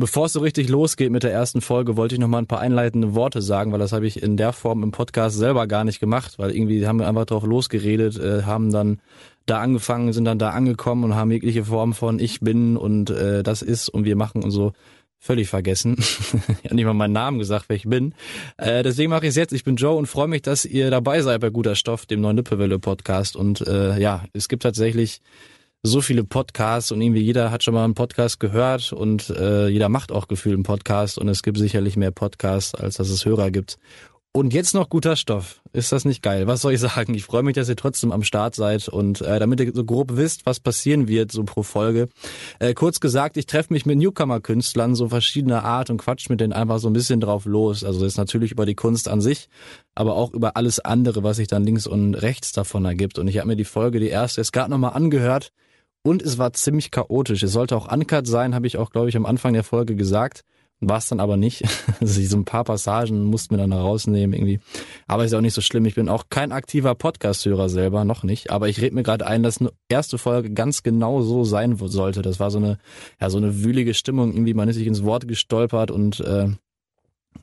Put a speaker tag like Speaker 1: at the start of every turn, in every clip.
Speaker 1: Bevor es so richtig losgeht mit der ersten Folge, wollte ich noch mal ein paar einleitende Worte sagen, weil das habe ich in der Form im Podcast selber gar nicht gemacht, weil irgendwie haben wir einfach drauf losgeredet, äh, haben dann da angefangen, sind dann da angekommen und haben jegliche Form von ich bin und äh, das ist und wir machen und so völlig vergessen. ich habe nicht mal meinen Namen gesagt, wer ich bin. Äh, deswegen mache ich es jetzt. Ich bin Joe und freue mich, dass ihr dabei seid bei Guter Stoff, dem neuen Lippewelle Podcast. Und äh, ja, es gibt tatsächlich so viele Podcasts und irgendwie jeder hat schon mal einen Podcast gehört und äh, jeder macht auch gefühlt einen Podcast und es gibt sicherlich mehr Podcasts, als dass es Hörer gibt. Und jetzt noch guter Stoff. Ist das nicht geil? Was soll ich sagen? Ich freue mich, dass ihr trotzdem am Start seid und äh, damit ihr so grob wisst, was passieren wird so pro Folge. Äh, kurz gesagt, ich treffe mich mit Newcomer-Künstlern so verschiedener Art und quatsch mit denen einfach so ein bisschen drauf los. Also das ist natürlich über die Kunst an sich, aber auch über alles andere, was sich dann links und rechts davon ergibt. Und ich habe mir die Folge, die erste, jetzt gerade nochmal angehört und es war ziemlich chaotisch. Es sollte auch uncut sein, habe ich auch, glaube ich, am Anfang der Folge gesagt. War es dann aber nicht. Also so ein paar Passagen mussten wir dann rausnehmen irgendwie. Aber ist auch nicht so schlimm. Ich bin auch kein aktiver Podcast-Hörer selber, noch nicht. Aber ich rede mir gerade ein, dass eine erste Folge ganz genau so sein sollte. Das war so eine, ja, so eine wühlige Stimmung. Irgendwie, man ist sich ins Wort gestolpert und äh,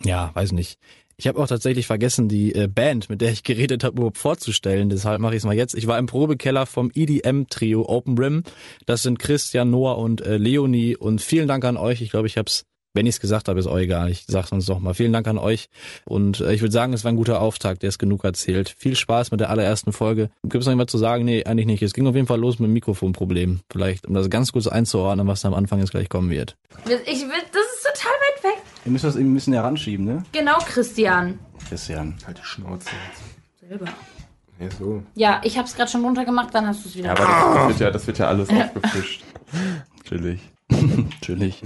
Speaker 1: ja, weiß nicht. Ich habe auch tatsächlich vergessen, die äh, Band, mit der ich geredet habe, überhaupt vorzustellen. Deshalb mache ich es mal jetzt. Ich war im Probekeller vom EDM-Trio Open Rim. Das sind Christian, Noah und äh, Leonie. Und vielen Dank an euch. Ich glaube, ich habe es wenn ich es gesagt habe, ist euch egal. Ich sag's uns doch mal. Vielen Dank an euch. Und äh, ich würde sagen, es war ein guter Auftakt, der ist genug erzählt. Viel Spaß mit der allerersten Folge. Gibt es noch irgendwas zu sagen? Nee, eigentlich nicht. Es ging auf jeden Fall los mit dem Mikrofonproblem. Vielleicht, um das ganz kurz einzuordnen, was da am Anfang jetzt gleich kommen wird.
Speaker 2: Ich will, das ist total weit weg.
Speaker 1: Wir müssen das ein bisschen heranschieben, ne?
Speaker 2: Genau, Christian.
Speaker 1: Christian.
Speaker 3: Halt die Schnauze.
Speaker 2: Selber.
Speaker 3: Ja, so.
Speaker 2: Ja, ich hab's gerade schon runtergemacht, dann hast du es wieder.
Speaker 3: Ja, aber das, das, wird ja, das wird ja alles aufgefischt.
Speaker 1: Chillig. chillig.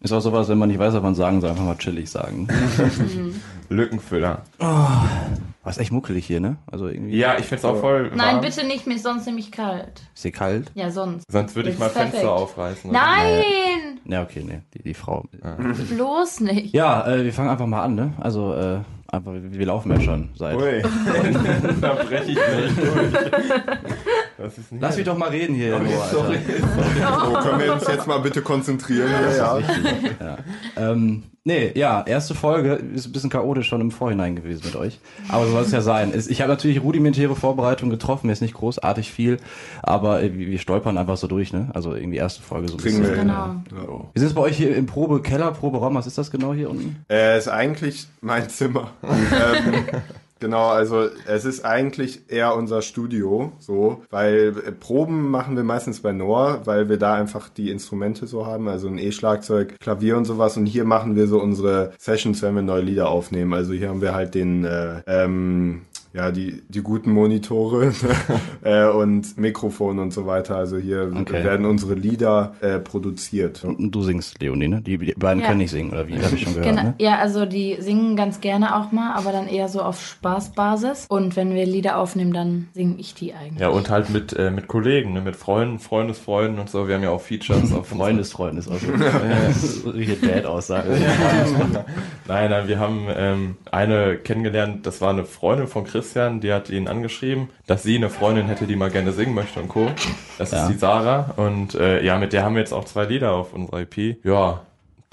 Speaker 1: Ist auch sowas, wenn man nicht weiß, was man sagen soll, einfach mal chillig sagen.
Speaker 3: Lückenfüller.
Speaker 1: Oh, war echt muckelig hier, ne? Also irgendwie.
Speaker 3: Ja, ich find's auch voll.
Speaker 2: Nein,
Speaker 3: warm.
Speaker 2: bitte nicht, mir ist sonst nämlich kalt.
Speaker 1: Ist hier kalt?
Speaker 2: Ja, sonst.
Speaker 3: Sonst würde ich mal
Speaker 2: perfekt.
Speaker 3: Fenster aufreißen.
Speaker 2: Nein!
Speaker 1: Ja, okay, ne. Die, die Frau.
Speaker 2: Bloß nicht.
Speaker 1: Ja, äh, wir fangen einfach mal an, ne? Also, äh, einfach, wir, laufen ja schon seit.
Speaker 3: Ui. da breche ich nicht durch. Das ist nicht
Speaker 1: Lass mich doch mal reden hier.
Speaker 3: Okay,
Speaker 1: Noah, Alter.
Speaker 3: sorry.
Speaker 4: So, können wir uns jetzt mal bitte konzentrieren? Ja, ja.
Speaker 1: Ähm, nee, ja, erste Folge ist ein bisschen chaotisch schon im Vorhinein gewesen mit euch. Aber so soll es ja sein. Ich habe natürlich rudimentäre Vorbereitungen getroffen, jetzt nicht großartig viel, aber äh, wir stolpern einfach so durch, ne? Also irgendwie erste Folge so ein
Speaker 4: Kriegen
Speaker 1: bisschen.
Speaker 4: wir
Speaker 2: Genau.
Speaker 1: Wir sind jetzt bei euch hier im Probe Keller, Proberaum. Was ist das genau hier unten?
Speaker 4: Äh, ist eigentlich mein Zimmer. Ähm, genau, also es ist eigentlich eher unser Studio, so, weil äh, Proben machen wir meistens bei Noah, weil wir da einfach die Instrumente so haben, also ein E-Schlagzeug, Klavier und sowas. Und hier machen wir so unsere Sessions, wenn wir neue Lieder aufnehmen. Also hier haben wir halt den, äh, ähm, ja, die, die guten Monitore äh, und Mikrofon und so weiter. Also hier
Speaker 1: Okay.
Speaker 4: werden unsere Lieder äh, produziert.
Speaker 1: Und du singst, Leonie, ne? Die, die beiden
Speaker 2: Ja.
Speaker 1: können nicht singen, oder wie? Habe ich schon gehört,
Speaker 2: Genau.
Speaker 1: ne?
Speaker 2: Ja, also die singen ganz gerne auch mal, aber dann eher so auf Spaßbasis. Und wenn wir Lieder aufnehmen, dann singe ich die eigentlich.
Speaker 3: Ja, und halt mit, äh, mit Kollegen, ne? mit Freunden, Freundesfreunden und so. Wir haben ja auch Features auf
Speaker 1: Freundesfreund ist auch so. so richtige Dad-Aussage.
Speaker 3: Nein, nein, wir haben ähm, eine kennengelernt, das war eine Freundin von Christian, die hat ihn angeschrieben, dass sie eine Freundin hätte, die mal gerne singen möchte und Co. Das
Speaker 1: Ja.
Speaker 3: ist die Sarah und äh, ja, mit der haben wir jetzt auch zwei Lieder auf unserer EP. Ja,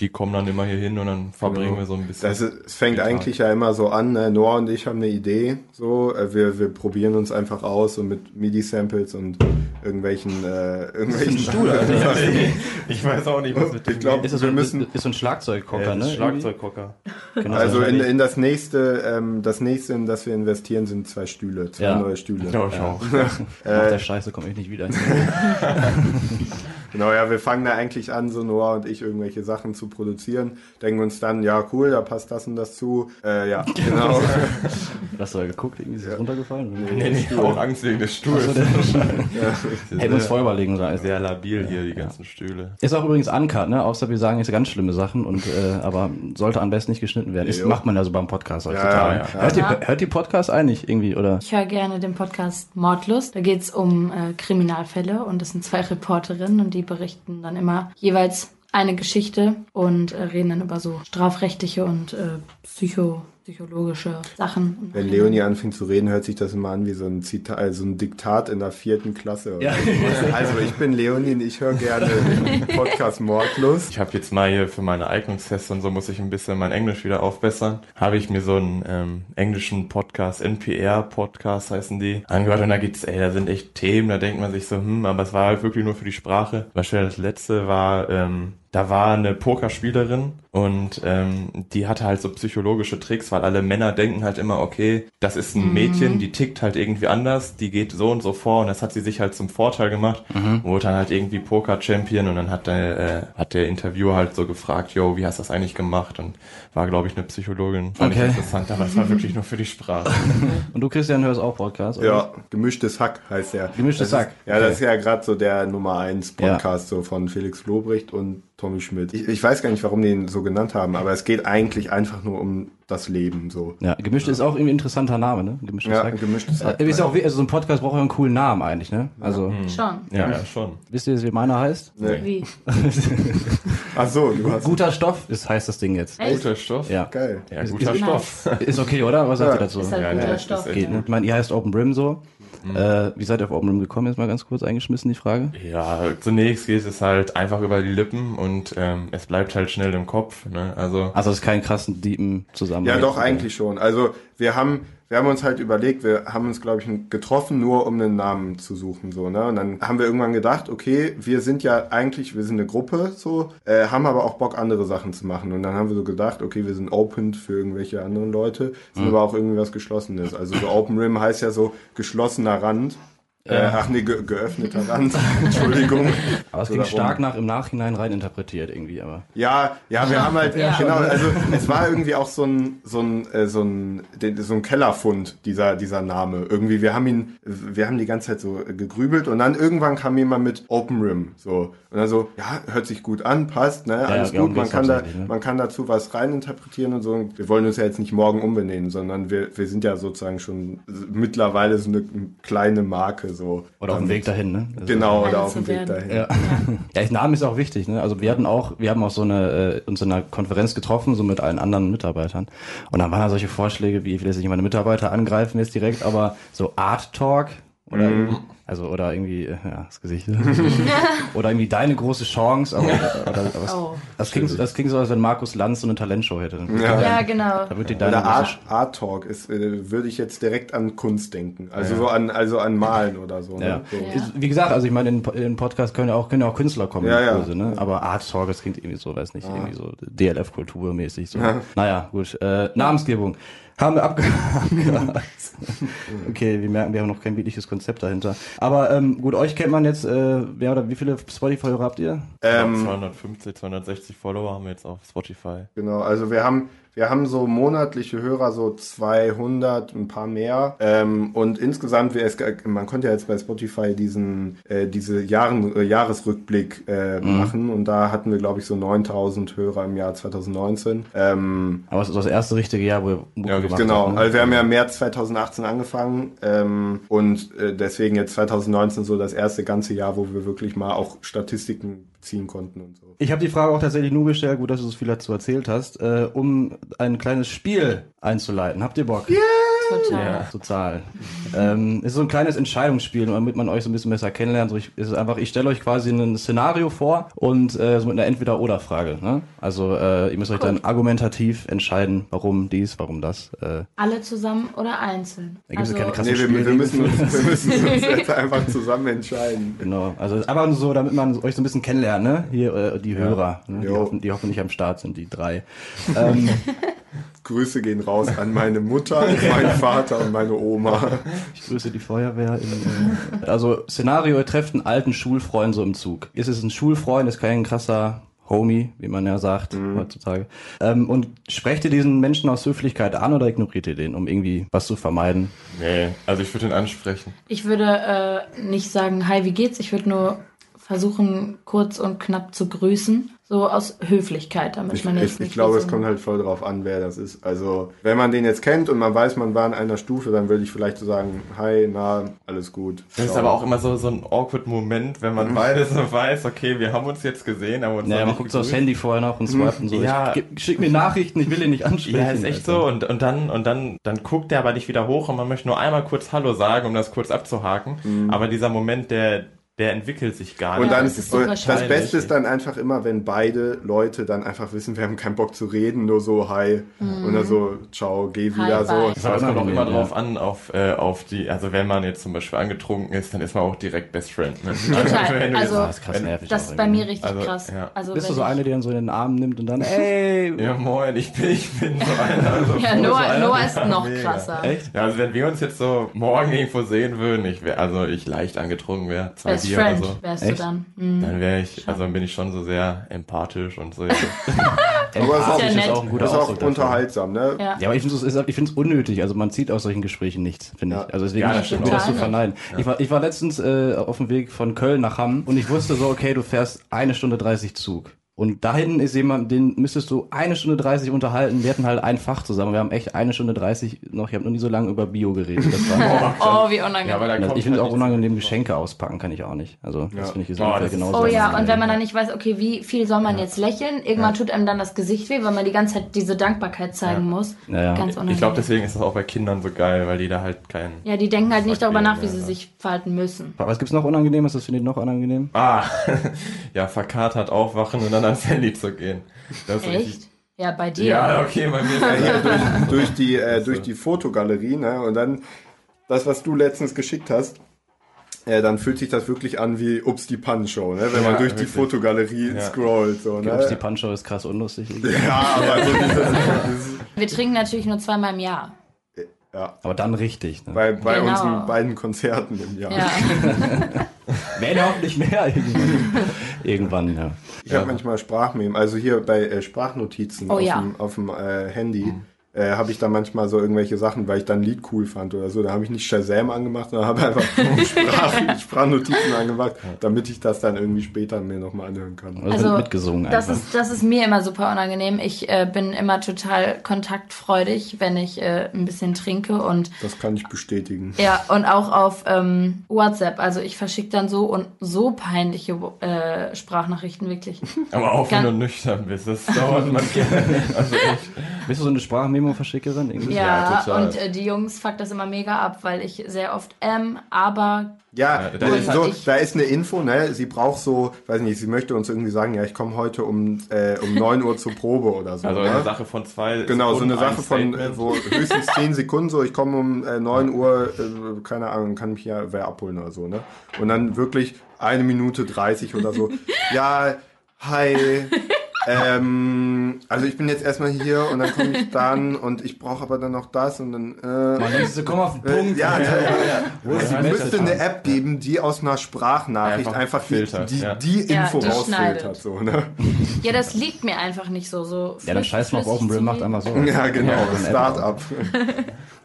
Speaker 3: die kommen dann immer hier hin und dann verbringen
Speaker 4: Genau.
Speaker 3: wir so ein bisschen.
Speaker 4: Das ist, es fängt
Speaker 3: Tag.
Speaker 4: eigentlich ja immer so an, ne? Noah und ich haben eine Idee, so, äh, wir, wir probieren uns einfach aus so mit MIDI-Samples und irgendwelchen, äh, irgendwelchen
Speaker 1: Stuhl, Alter.
Speaker 3: ich weiß auch nicht, was mit
Speaker 4: Ich glaube,
Speaker 1: Ist das so,
Speaker 4: wir
Speaker 1: ein-
Speaker 4: müssen,
Speaker 1: ist so ein Schlagzeugkocker,
Speaker 3: äh,
Speaker 1: ne?
Speaker 3: Schlagzeugkocker.
Speaker 1: Genau,
Speaker 4: also
Speaker 1: so
Speaker 4: in, in das nächste, ähm, das nächste, in das wir investieren, sind zwei Stühle, zwei
Speaker 1: Ja.
Speaker 4: neue Stühle.
Speaker 3: Ja, ich auch.
Speaker 1: Nach der Scheiße komme ich nicht wieder.
Speaker 4: Genau, ja, wir fangen da eigentlich an, so Noah und ich irgendwelche Sachen zu produzieren, denken uns dann, ja, cool, da passt das und das zu, äh, ja, genau.
Speaker 1: Hast du da geguckt, irgendwie ist es runtergefallen?
Speaker 3: Nee, nee, auch Angst wegen des Stuhls.
Speaker 1: Hätten wir uns vorher überlegen sollen.
Speaker 3: Sehr labil hier, die ganzen Stühle.
Speaker 1: Ist auch übrigens uncut, ne? Außer wir sagen jetzt ganz schlimme Sachen und äh, aber sollte am besten nicht geschnitten werden. Ist, macht man ja so beim Podcast heutzutage.
Speaker 4: ja,
Speaker 3: ja.
Speaker 1: Hört, die, hört die Podcast eigentlich irgendwie oder?
Speaker 2: Ich höre gerne den Podcast Mordlust. Da geht's um äh, Kriminalfälle und das sind zwei Reporterinnen und die berichten dann immer jeweils eine Geschichte und äh, reden dann über so strafrechtliche und äh, psychologische Sachen.
Speaker 4: Wenn Leonie anfängt zu reden, hört sich das immer an wie so ein Zitat, also ein Diktat in der vierten Klasse.
Speaker 1: Ja.
Speaker 4: Also ich bin Leonie und ich höre gerne den Podcast Mordlust.
Speaker 3: Ich habe jetzt mal hier für meine Eignungstests und so muss ich ein bisschen mein Englisch wieder aufbessern. Habe ich mir so einen ähm, englischen Podcast, NPR-Podcast heißen die, angehört und da gibt's, ey, da sind echt Themen, da denkt man sich so, hm, aber es war halt wirklich nur für die Sprache. Beispielsweise das letzte war, ähm, da war eine Pokerspielerin und ähm, die hatte halt so psychologische Tricks, weil alle Männer denken halt immer, okay, das ist ein Mädchen, die tickt halt irgendwie anders, die geht so und so vor und das hat sie sich halt zum Vorteil gemacht, wurde dann halt irgendwie Poker-Champion und dann hat der, äh, hat der Interviewer halt so gefragt, yo, wie hast du das eigentlich gemacht? Und war, glaube ich, eine Psychologin. Fand
Speaker 1: Okay.
Speaker 3: ich interessant, aber es war wirklich nur für die Sprache.
Speaker 1: Und du, Christian, hörst auch Podcast? oder?
Speaker 4: Ja, gemischtes Hack heißt der.
Speaker 1: Gemischtes
Speaker 4: das
Speaker 1: Hack.
Speaker 4: Ist, ja,
Speaker 1: Okay.
Speaker 4: das ist ja gerade so der Nummer eins Podcast so von Felix Lobrecht und Tommy Schmidt. Ich, ich weiß gar nicht, warum die ihn so genannt haben, aber es geht eigentlich einfach nur um das Leben so.
Speaker 1: Ja, gemischt ist auch irgendwie ein interessanter Name, ne? Gemischtes
Speaker 4: Ja,
Speaker 1: Hack.
Speaker 4: gemischtes Hack.
Speaker 1: Äh, ist auch, also so ein Podcast braucht ja einen coolen Namen eigentlich, ne? Also,
Speaker 2: Schon.
Speaker 3: Ja, ja, schon.
Speaker 1: wisst ihr, wie meiner heißt?
Speaker 4: Nee.
Speaker 2: Wie?
Speaker 4: Ach so, du hast
Speaker 1: Guter Stoff ist, heißt das Ding jetzt.
Speaker 2: Echt?
Speaker 3: Guter Stoff.
Speaker 1: Ja.
Speaker 4: geil.
Speaker 3: Ja, guter
Speaker 1: ist-
Speaker 3: Stoff.
Speaker 1: Ist okay, oder? Was sagt
Speaker 4: Ja.
Speaker 1: ihr dazu?
Speaker 2: Ist halt
Speaker 3: Ja,
Speaker 2: guter Stoff.
Speaker 1: Geht, ne? Ich meine, ihr heißt Open Brim so. Äh, wie seid ihr auf Open gekommen? Jetzt mal ganz kurz eingeschmissen, die Frage.
Speaker 3: Ja, zunächst geht es halt einfach über die Lippen und ähm, es bleibt halt schnell im Kopf. Ne? Also
Speaker 1: Also, es ist kein krassen, deepen Zusammenhang.
Speaker 4: Ja, doch, eigentlich schon. Also wir haben, wir haben uns halt überlegt, wir haben uns, glaube ich, getroffen, nur um einen Namen zu suchen. so ne? Und dann haben wir irgendwann gedacht, okay, wir sind ja eigentlich, wir sind eine Gruppe, so, äh, haben aber auch Bock, andere Sachen zu machen. Und dann haben wir so gedacht, okay, wir sind open für irgendwelche anderen Leute, sind aber auch irgendwie was Geschlossenes. Also so Open Rim heißt ja so geschlossener Rand. Äh, ach nee, ge geöffneter Rand. Entschuldigung.
Speaker 1: Aber es
Speaker 4: So
Speaker 1: ging
Speaker 4: darum.
Speaker 1: stark nach im Nachhinein rein interpretiert irgendwie, aber.
Speaker 4: Ja, ja, wir haben halt,
Speaker 2: Ja.
Speaker 4: genau, also es war irgendwie auch so ein, so ein, äh, so ein, so ein Kellerfund, dieser, dieser Name. Irgendwie, wir haben ihn, wir haben die ganze Zeit so gegrübelt und dann irgendwann kam jemand mit Open Rim, so. Und dann so, ja, hört sich gut an, passt, ne, alles
Speaker 1: ja,
Speaker 4: gut, man kann da,
Speaker 1: ne?
Speaker 4: man kann dazu was reininterpretieren und so. Und wir wollen uns ja jetzt nicht morgen umbenennen, sondern wir, wir sind ja sozusagen schon mittlerweile so eine kleine Marke, so.
Speaker 1: Oder auf dem Weg dahin, ne? Also-
Speaker 4: Genau, oder auf dem Weg
Speaker 2: werden.
Speaker 4: dahin.
Speaker 1: Ja. ja, der Name ist auch wichtig. Ne? Also wir hatten auch, wir haben auch so eine äh, uns in einer Konferenz getroffen, so mit allen anderen Mitarbeitern. Und dann waren da solche Vorschläge wie, ich will jetzt nicht meine Mitarbeiter angreifen jetzt direkt, aber so Art Talk oder also oder irgendwie äh, ja das Gesicht oder irgendwie deine große Chance. Aber, oder, was,
Speaker 2: Oh.
Speaker 1: das klingt das klingt so, als wenn Markus Lanz so eine Talentshow hätte.
Speaker 4: Ja.
Speaker 2: Ja, genau.
Speaker 1: Da wird die deine
Speaker 4: Oder Art, Art Talk ist, äh, würde ich jetzt direkt an Kunst denken. Also so an, also an Malen oder so. Ne?
Speaker 1: Ja.
Speaker 4: So.
Speaker 2: Ja.
Speaker 1: Wie gesagt, also ich meine, in, in den Podcast können ja auch, können ja auch Künstler kommen
Speaker 4: Ja,
Speaker 1: in
Speaker 4: ja.
Speaker 1: Kurse, ne? Aber Art Talk, das klingt irgendwie so, weiß nicht, irgendwie so DLF-Kulturmäßig so. Naja, gut. Äh, Namensgebung. Haben wir abgehakt. okay, wir merken, wir haben noch kein wirkliches Konzept dahinter. Aber ähm, gut, euch kennt man jetzt, äh, wer oder wie viele Spotify-Hörer habt ihr?
Speaker 4: Ähm,
Speaker 3: 250, 260 Follower haben wir jetzt auf Spotify.
Speaker 4: Genau, also wir haben, wir haben so monatliche Hörer, so 200, ein paar mehr. Ähm, und insgesamt, wir, man konnte ja jetzt bei Spotify diesen, äh, diese Jahren, äh, Jahresrückblick äh, machen. Und da hatten wir, glaube ich, so 9000 Hörer im Jahr 2019. Ähm,
Speaker 1: Aber es ist das erste richtige Jahr, wo ihr Mucke
Speaker 3: Ja,
Speaker 1: gemacht
Speaker 4: Genau,
Speaker 1: habt. ne?
Speaker 4: also wir haben ja im März 2018 angefangen ähm, und äh, deswegen jetzt 2019 so das erste ganze Jahr, wo wir wirklich mal auch Statistiken ziehen konnten und so.
Speaker 1: Ich habe die Frage auch tatsächlich nur gestellt, gut, dass du so viel dazu erzählt hast, äh, um ein kleines Spiel einzuleiten. Habt ihr Bock?
Speaker 2: Total.
Speaker 1: Total. ähm, ist so ein kleines Entscheidungsspiel, damit man euch so ein bisschen besser kennenlernt. So ich, ist es einfach, ich stelle euch quasi ein Szenario vor und äh, so mit einer Entweder-Oder-Frage. Ne? Also äh, ihr müsst euch dann argumentativ entscheiden, warum dies, warum das. Äh,
Speaker 2: Alle zusammen oder einzeln?
Speaker 1: Da gibt's ja keine krasse-
Speaker 4: Nee, wir, wir, müssen uns, wir müssen uns jetzt einfach zusammen entscheiden.
Speaker 1: genau. Also einfach nur so, damit man euch so ein bisschen kennenlernt, ne? Hier äh, die Hörer, ne? die, hoffen, die hoffentlich am Start sind, die drei. Ähm,
Speaker 4: Grüße gehen raus an meine Mutter, meinen Vater und meine Oma.
Speaker 1: Ich grüße die Feuerwehr. In, äh, also Szenario, ihr trefft einen alten Schulfreund so im Zug. Ist es ein Schulfreund, ist kein krasser Homie, wie man ja sagt heutzutage. Ähm, und sprecht ihr diesen Menschen aus Höflichkeit an oder ignoriert ihr den, um irgendwie was zu vermeiden?
Speaker 3: Nee, also ich würde ihn ansprechen.
Speaker 2: Ich würde äh, nicht sagen, hi, wie geht's? Ich würde nur versuchen, kurz und knapp zu grüßen. So aus Höflichkeit, damit
Speaker 4: Ich,
Speaker 2: man jetzt
Speaker 4: ich,
Speaker 2: nicht
Speaker 4: ich glaube, es kommt halt voll drauf an, wer das ist. Also, wenn man den jetzt kennt und man weiß, man war in einer Stufe, dann würde ich vielleicht so sagen, hi, na, alles gut.
Speaker 3: Das ist aber auch immer so, so ein awkward Moment, wenn man beides so weiß, okay, wir haben uns jetzt gesehen, haben uns
Speaker 1: Ja,
Speaker 3: noch
Speaker 1: man guckt so aufs. Handy vorher noch und swipet und so.
Speaker 3: Ja.
Speaker 1: Ich, schick mir Nachrichten, ich will ihn nicht ansprechen.
Speaker 3: Ja, ist echt
Speaker 1: Alter.
Speaker 3: so. Und, und dann, und dann, dann guckt er aber nicht wieder hoch und man möchte nur einmal kurz Hallo sagen, um das kurz abzuhaken. Aber dieser Moment, der, der entwickelt sich gar
Speaker 4: Und
Speaker 3: nicht.
Speaker 2: Ja,
Speaker 4: dann,
Speaker 2: das ist super
Speaker 4: und das. Beste ist dann einfach immer, wenn beide Leute dann einfach wissen, wir haben keinen Bock zu reden, nur so hi und dann so ciao, geh
Speaker 2: Hi,
Speaker 4: wieder so.
Speaker 2: bye.
Speaker 3: Aber es kommt auch immer
Speaker 1: ja.
Speaker 3: drauf an, auf, äh, auf die, also wenn man jetzt zum Beispiel angetrunken ist, dann ist man auch direkt Best Friend. Ne? Wenn du
Speaker 2: Also,
Speaker 3: jetzt-
Speaker 1: Ah, ist krass
Speaker 3: wenn-
Speaker 1: nervig.
Speaker 2: Das ist bei mir richtig
Speaker 3: Also,
Speaker 2: krass.
Speaker 3: ja.
Speaker 2: Also,
Speaker 1: Bist du so eine, die dann so in den Arm nimmt und dann, ey,
Speaker 3: Ja, moin, ich bin, ich bin so einer. Also
Speaker 2: Ja,
Speaker 3: so
Speaker 2: Noah,
Speaker 3: einer.
Speaker 2: Noah ist noch
Speaker 3: Mega.
Speaker 2: krasser.
Speaker 1: echt?
Speaker 3: Ja, also wenn wir uns jetzt so morgen irgendwo sehen würden, ich wär, also ich leicht angetrunken wäre, zwei
Speaker 2: Best
Speaker 3: Bier
Speaker 2: Friend
Speaker 3: oder so,
Speaker 2: wärst
Speaker 1: Echt?
Speaker 2: du dann. Mhm.
Speaker 3: dann wäre ich, also dann bin ich schon so sehr empathisch und so.
Speaker 4: Aber es ist auch,
Speaker 2: ja
Speaker 1: ist auch ein guter
Speaker 4: ist auch unterhaltsam, ne?
Speaker 2: Ja.
Speaker 1: Ja, aber ich finde es ich find's unnötig. Also man zieht aus solchen Gesprächen nichts, finde
Speaker 4: Ja.
Speaker 1: ich. Also deswegen
Speaker 3: Ja, das
Speaker 1: das
Speaker 3: stimmt
Speaker 1: das zu verneinen. Ich, war, ich war letztens äh, auf dem Weg von Köln nach Hamm und ich wusste so, okay, du fährst eine Stunde 30 Zug. Und da hinten ist jemand, den müsstest du eine Stunde 30 unterhalten. Wir hatten halt ein Fach zusammen. Wir haben echt eine Stunde 30 noch, ich habe noch nie so lange über Bio geredet. Das war,
Speaker 2: Oh, wie unangenehm.
Speaker 3: Ja,
Speaker 1: Also ich finde es
Speaker 3: halt
Speaker 1: auch unangenehm, Geschenke auspacken kann ich auch nicht. Also das finde ich ist
Speaker 3: Oh,
Speaker 1: genauso.
Speaker 2: Oh ja, und wenn man dann nicht weiß, okay, wie viel soll man jetzt lächeln, irgendwann tut einem dann das Gesicht weh, weil man die ganze Zeit diese Dankbarkeit zeigen muss.
Speaker 1: Ja, ja.
Speaker 2: Ganz unangenehm.
Speaker 3: Ich glaube, deswegen ist das auch bei Kindern so geil, weil die da halt keinen.
Speaker 2: ja, die denken halt nicht darüber nach, wie
Speaker 3: Ja,
Speaker 2: sie
Speaker 3: ja.
Speaker 2: sich verhalten müssen.
Speaker 1: Was gibt's noch Unangenehmes? Das findet ihr noch unangenehm?
Speaker 3: Ah, ja, verkatert aufwachen und dann ans Handy zu gehen. Das richtig-
Speaker 2: Echt? Ja, bei dir.
Speaker 3: Ja, okay, bei mir.
Speaker 4: Ja, hier durch, durch die, äh, durch die Fotogalerie, ne? Und dann das, was du letztens geschickt hast, äh, dann fühlt sich das wirklich an wie Ups die Pan-Show, ne? Wenn
Speaker 3: Ja,
Speaker 4: man durch die
Speaker 3: wirklich.
Speaker 4: Fotogalerie
Speaker 3: Ja.
Speaker 4: scrollt, so, ne?
Speaker 1: Ups, die Punch ist krass unlustig.
Speaker 4: ja, aber so dieses,
Speaker 2: Wir trinken natürlich nur zweimal im Jahr.
Speaker 4: ja,
Speaker 1: Aber dann richtig. Ne?
Speaker 4: bei, bei
Speaker 2: Genau.
Speaker 4: unseren beiden Konzerten im Jahr.
Speaker 2: Ja.
Speaker 1: Wenn auch nicht mehr irgendwann. irgendwann, ja.
Speaker 4: Ich habe manchmal Sprachmem, also hier bei äh, Sprachnotizen
Speaker 2: Oh
Speaker 4: auf,
Speaker 2: ja.
Speaker 4: dem, auf dem äh, Handy. Äh, habe ich da manchmal so irgendwelche Sachen, weil ich dann ein Lied cool fand oder so. Da habe ich nicht Shazam angemacht, sondern habe einfach Sprach, Sprachnotizen angemacht, damit ich das dann irgendwie später mir nochmal anhören kann.
Speaker 1: Also, mitgesungen
Speaker 2: Das
Speaker 1: einfach.
Speaker 2: ist, das ist mir immer super unangenehm. Ich äh, bin immer total kontaktfreudig, wenn ich äh, ein bisschen trinke und
Speaker 4: Das kann ich bestätigen.
Speaker 2: ja, und auch auf ähm, WhatsApp. Also ich verschicke dann so und so peinliche äh, Sprachnachrichten wirklich.
Speaker 3: Aber auch wenn du nüchtern bist, das dauert man gerne. Also echt.
Speaker 1: Bist du so eine Sprachmemo-Verschickerin? irgendwie?
Speaker 2: Ja,
Speaker 3: total.
Speaker 2: und äh, die Jungs fuck das immer mega ab, weil ich sehr oft ähm, aber
Speaker 4: Ja,
Speaker 3: Ja, da ist
Speaker 4: so, da ist eine Info, ne? Sie braucht so, weiß nicht, sie möchte uns irgendwie sagen, ja, ich komme heute um, äh, um 9 Uhr zur Probe oder so.
Speaker 3: Also
Speaker 4: ne?
Speaker 3: eine Sache von zwei.
Speaker 4: Genau, so eine
Speaker 3: Sekunden,
Speaker 4: Sache
Speaker 3: ein
Speaker 4: von, äh, wo höchstens 10 Sekunden so, ich komme um äh, 9 Uhr, äh, keine Ahnung, kann mich ja wer abholen oder so, ne? Und dann wirklich eine Minute 30 oder so. Ja, hi. Ähm, also ich bin jetzt erstmal hier und dann komme ich dann und ich brauche aber dann noch das und dann äh,
Speaker 1: Man du, komm auf den Punkt.
Speaker 4: ja, ja, ja.
Speaker 1: Wo ist
Speaker 4: Es
Speaker 1: die
Speaker 4: müsste eine App geben, die aus einer Sprachnachricht
Speaker 3: Einfach
Speaker 4: einfach, die,
Speaker 3: filtert,
Speaker 4: die,
Speaker 3: ja.
Speaker 4: die
Speaker 2: Ja,
Speaker 4: Info
Speaker 2: die
Speaker 4: rausfiltert. So, ne?
Speaker 2: ja, das liegt mir einfach nicht so. so
Speaker 1: Ja, dann scheiß mal auf Open macht einfach so.
Speaker 4: Ja, genau,
Speaker 1: Ja,
Speaker 4: Start-up.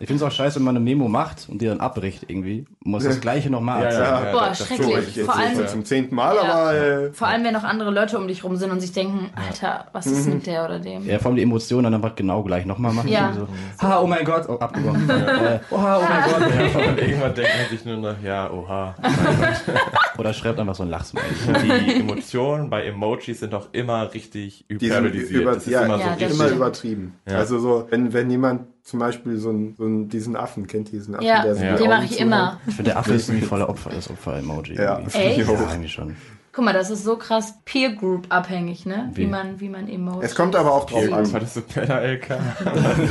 Speaker 1: Ich finde es auch scheiße, wenn man eine Memo macht und die dann abbricht irgendwie. Muss das gleiche nochmal
Speaker 3: Ja,
Speaker 1: erzählen.
Speaker 3: ja,
Speaker 2: Boah, schrecklich. Vor allem-
Speaker 4: zum zehnten Mal,
Speaker 2: Ja.
Speaker 4: aber äh,
Speaker 2: Vor allem, wenn noch andere Leute um dich rum sind und sich denken, Alter, was ist mit der oder dem?
Speaker 1: Ja, vor allem die Emotionen dann einfach genau gleich nochmal machen.
Speaker 2: Ja.
Speaker 1: So, ha, oh mein Gott, oh, abgebrochen. äh, oha, oh mein Gott.
Speaker 3: Ja, und irgendwann denkt man sich nur noch, ja, oha.
Speaker 1: Oder schreibt einfach so ein Lachsmiley.
Speaker 3: Die Emotionen bei Emojis sind auch immer richtig
Speaker 4: die sind
Speaker 3: hyperbelisiert.
Speaker 4: über,
Speaker 3: das ist
Speaker 4: ja,
Speaker 3: immer
Speaker 2: Ja,
Speaker 3: so
Speaker 4: immer übertrieben.
Speaker 3: Ja.
Speaker 4: Also so, wenn, wenn jemand zum Beispiel so, ein, so ein, diesen Affen kennt, diesen Affen,
Speaker 2: Ja,
Speaker 4: der so
Speaker 3: Ja.
Speaker 4: die
Speaker 2: den mache ich immer.
Speaker 1: Ich finde, der Affe ist irgendwie voller Opfer, das Opfer-Emoji.
Speaker 4: Ja,
Speaker 1: irgendwie.
Speaker 2: Echt?
Speaker 4: finde ich
Speaker 1: Ja,
Speaker 4: auch.
Speaker 1: eigentlich schon.
Speaker 2: Guck mal, das ist so krass Peer Group abhängig, ne? Wie,
Speaker 1: Wie?
Speaker 2: man, wie man Emojis.
Speaker 4: Es kommt aber auch drauf an.
Speaker 3: hattest du Peter LK?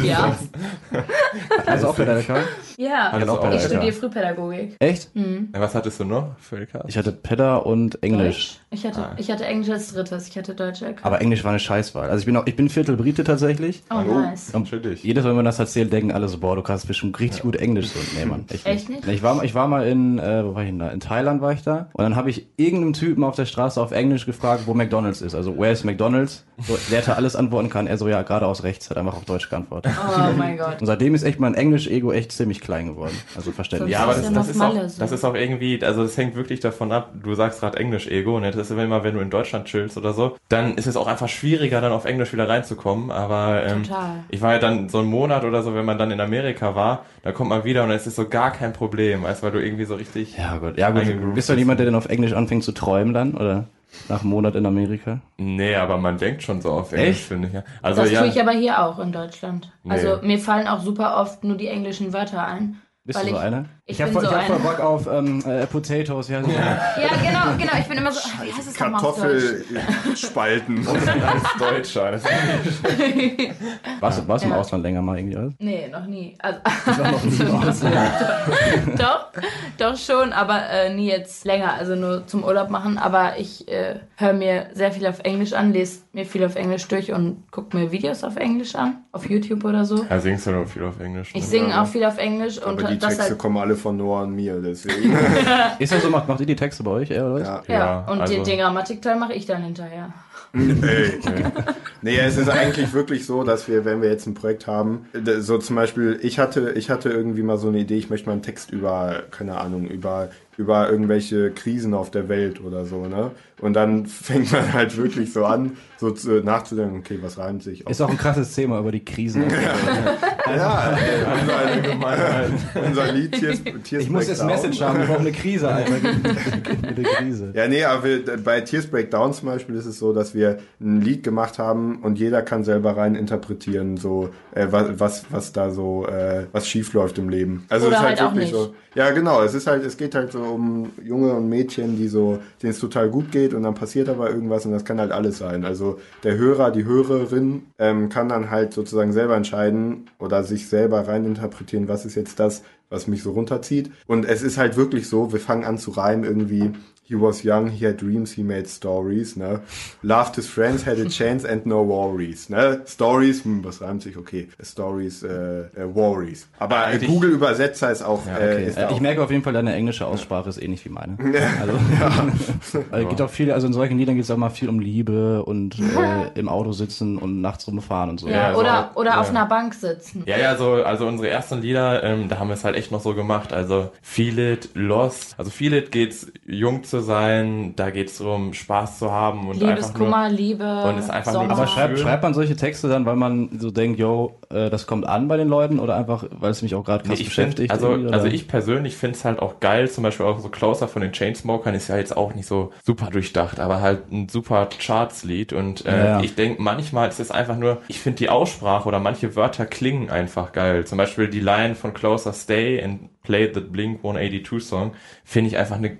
Speaker 2: Ja.
Speaker 1: Also auch der LK?
Speaker 2: Ja.
Speaker 3: Also
Speaker 2: Ich studiere Frühpädagogik.
Speaker 1: Echt?
Speaker 3: Was hattest du noch für LK?
Speaker 1: Ich hatte Pedda und Englisch.
Speaker 2: Ich hatte,
Speaker 3: Ah.
Speaker 2: ich hatte Englisch als drittes, ich hatte Deutsch LK.
Speaker 1: Aber Englisch war eine Scheißwahl. Also ich bin auch, ich bin Viertel Brite tatsächlich.
Speaker 2: oh,
Speaker 4: Hallo?
Speaker 2: nice.
Speaker 1: Und
Speaker 3: Natürlich.
Speaker 1: jedes Mal, wenn man das erzählt, denken alle so, boah, du kannst bestimmt richtig gut Englisch. So, nee, Mann, echt,
Speaker 2: Echt nicht?
Speaker 1: Ich war, ich war mal in, äh, wo war ich denn da? In Thailand war ich da. Und dann habe ich irgendeinem Typen auf der Straße auf Englisch gefragt, wo McDonalds ist. Also, where is McDonalds? So, der hätte alles antworten kann. Er so, ja, geradeaus rechts, hat einfach auf Deutsch geantwortet.
Speaker 2: Oh mein Gott.
Speaker 1: Und seitdem ist echt mein Englisch-Ego echt ziemlich klein geworden. Also verständlich.
Speaker 3: Ja, aber das, das, ist auch, das ist auch irgendwie, also das hängt wirklich davon ab, du sagst gerade Englisch-Ego, ne? Das ist immer, wenn du in Deutschland chillst oder so, dann ist es auch einfach schwieriger, dann auf Englisch wieder reinzukommen. Aber ähm,
Speaker 2: Total.
Speaker 3: ich war ja dann so einen Monat oder so, wenn man dann in Amerika war, dann kommt man wieder und dann ist es so gar kein Problem, weißt weil du irgendwie so richtig.
Speaker 1: Ja, gut. Ja, gut. Bist du
Speaker 3: ist.
Speaker 1: jemand, der dann auf Englisch anfängt zu träumen dann? Oder nach einem Monat in Amerika?
Speaker 3: Nee, aber man denkt schon so auf Englisch,
Speaker 1: Echt?
Speaker 3: finde ich. Ja. Also
Speaker 2: Das
Speaker 3: ja.
Speaker 2: tue ich aber hier auch in Deutschland.
Speaker 3: Nee.
Speaker 2: Also mir fallen auch super oft nur die englischen Wörter ein.
Speaker 1: Bist
Speaker 2: weil
Speaker 1: du so
Speaker 2: ich,
Speaker 1: einer?
Speaker 2: Ich,
Speaker 1: hab
Speaker 2: bin
Speaker 1: voll,
Speaker 2: so
Speaker 1: ich hab voll. Bock auf ähm, äh, Potatoes. Ja, so.
Speaker 2: Ja, genau, genau. Ich bin immer so, wie heißt?
Speaker 4: Kartoffelspalten.
Speaker 3: als Deutscher. Das
Speaker 1: Warst, du- warst im. Ausland länger mal irgendwie? Oder?
Speaker 2: Nee, noch nie. Also,
Speaker 1: war noch nie im Ausland.
Speaker 2: doch, doch schon, aber äh, nie jetzt länger, also nur zum Urlaub machen. Aber ich äh, höre mir sehr viel auf Englisch an, lese mir viel auf Englisch durch und gucke mir Videos auf Englisch an, auf YouTube oder so.
Speaker 3: ja, singst du nur viel auf Englisch. ne?
Speaker 2: Ich singe auch viel auf Englisch und
Speaker 4: Aber die
Speaker 2: das
Speaker 4: Texte
Speaker 2: halt.
Speaker 4: kommen alle von Noah und mir, deswegen.
Speaker 1: Ist das so? Macht, macht ihr die Texte bei euch? Oder was?
Speaker 4: ja.
Speaker 2: Ja,
Speaker 3: Ja,
Speaker 2: und
Speaker 3: also-
Speaker 2: den, den Grammatikteil mache ich dann hinterher.
Speaker 4: Ey. Nee, es ist eigentlich wirklich so, dass wir, wenn wir jetzt ein Projekt haben, so zum Beispiel, ich hatte, ich hatte irgendwie mal so eine Idee, ich möchte mal einen Text über, keine Ahnung, über, über irgendwelche Krisen auf der Welt oder so, ne? Und dann fängt man halt wirklich so an, so zu, nachzudenken, okay, was reimt sich auf
Speaker 1: Ist auch ein krasses Thema über die Krisen.
Speaker 4: Ja,
Speaker 3: Allgemeinheit.
Speaker 4: unser Lied Tears, Tears
Speaker 1: Ich muss jetzt Message haben, ich brauche eine Krise, Alter. Eine Krise.
Speaker 4: Ja, nee, aber wir, bei Tears Break Down zum Beispiel ist es so, dass wir ein Lied gemacht haben und jeder kann selber rein interpretieren, so äh, was, was, was da so, äh, was schief läuft im Leben. Also
Speaker 2: Oder
Speaker 4: es ist
Speaker 2: halt auch
Speaker 4: wirklich
Speaker 2: nicht.
Speaker 4: so. Ja, genau. Es ist halt, es geht halt so um Junge und Mädchen, die so, denen es total gut geht und dann passiert aber irgendwas und das kann halt alles sein. Also der Hörer, die Hörerin ähm, kann dann halt sozusagen selber entscheiden oder sich selber rein interpretieren, was ist jetzt das, was mich so runterzieht. Und es ist halt wirklich so, wir fangen an zu reimen irgendwie. He was young, he had dreams, he made stories, ne? Loved his friends, had a chance and no worries, ne? Stories, hm, was reimt sich? Okay. Stories, äh, äh, worries. Aber äh,
Speaker 3: Eigentlich-
Speaker 4: Google Übersetzer ist auch, äh,
Speaker 1: Okay.
Speaker 4: ist
Speaker 1: Äh,
Speaker 4: da
Speaker 1: ich
Speaker 4: auch
Speaker 1: merke auf jeden Fall, deine englische Aussprache ist ähnlich wie meine. Also, also geht auch viel, also in solchen Liedern geht es auch mal viel um Liebe und äh, im Auto sitzen und nachts rumfahren und so.
Speaker 2: Ja,
Speaker 3: Ja, so
Speaker 2: oder,
Speaker 3: halt,
Speaker 2: oder
Speaker 3: ja.
Speaker 2: auf einer Bank sitzen.
Speaker 3: Ja, ja, so, also unsere ersten Lieder, ähm, da haben wir es halt echt noch so gemacht. Also Feel It, Lost. Also Feel It geht's jung zu sein, da geht's darum, Spaß zu haben und einfach nur.
Speaker 2: Liebeskummer, Liebe,
Speaker 3: und ist einfach nur-.
Speaker 1: Aber schreibt, schreibt man solche Texte dann, weil man so denkt, yo, äh, das kommt an bei den Leuten oder einfach, weil es mich auch gerade
Speaker 3: Nee,
Speaker 1: krass
Speaker 3: ich find,
Speaker 1: beschäftigt?
Speaker 3: also, also ich persönlich find's halt auch geil, zum Beispiel auch so Closer von den Chainsmokern ist ja jetzt auch nicht so super durchdacht, aber halt ein super Charts-Lied und äh,
Speaker 1: ja.
Speaker 3: ich denke, manchmal ist es einfach nur, ich finde die Aussprache oder manche Wörter klingen einfach geil. Zum Beispiel die Line von Closer Stay and Play the Blink 182 Song finde ich einfach eine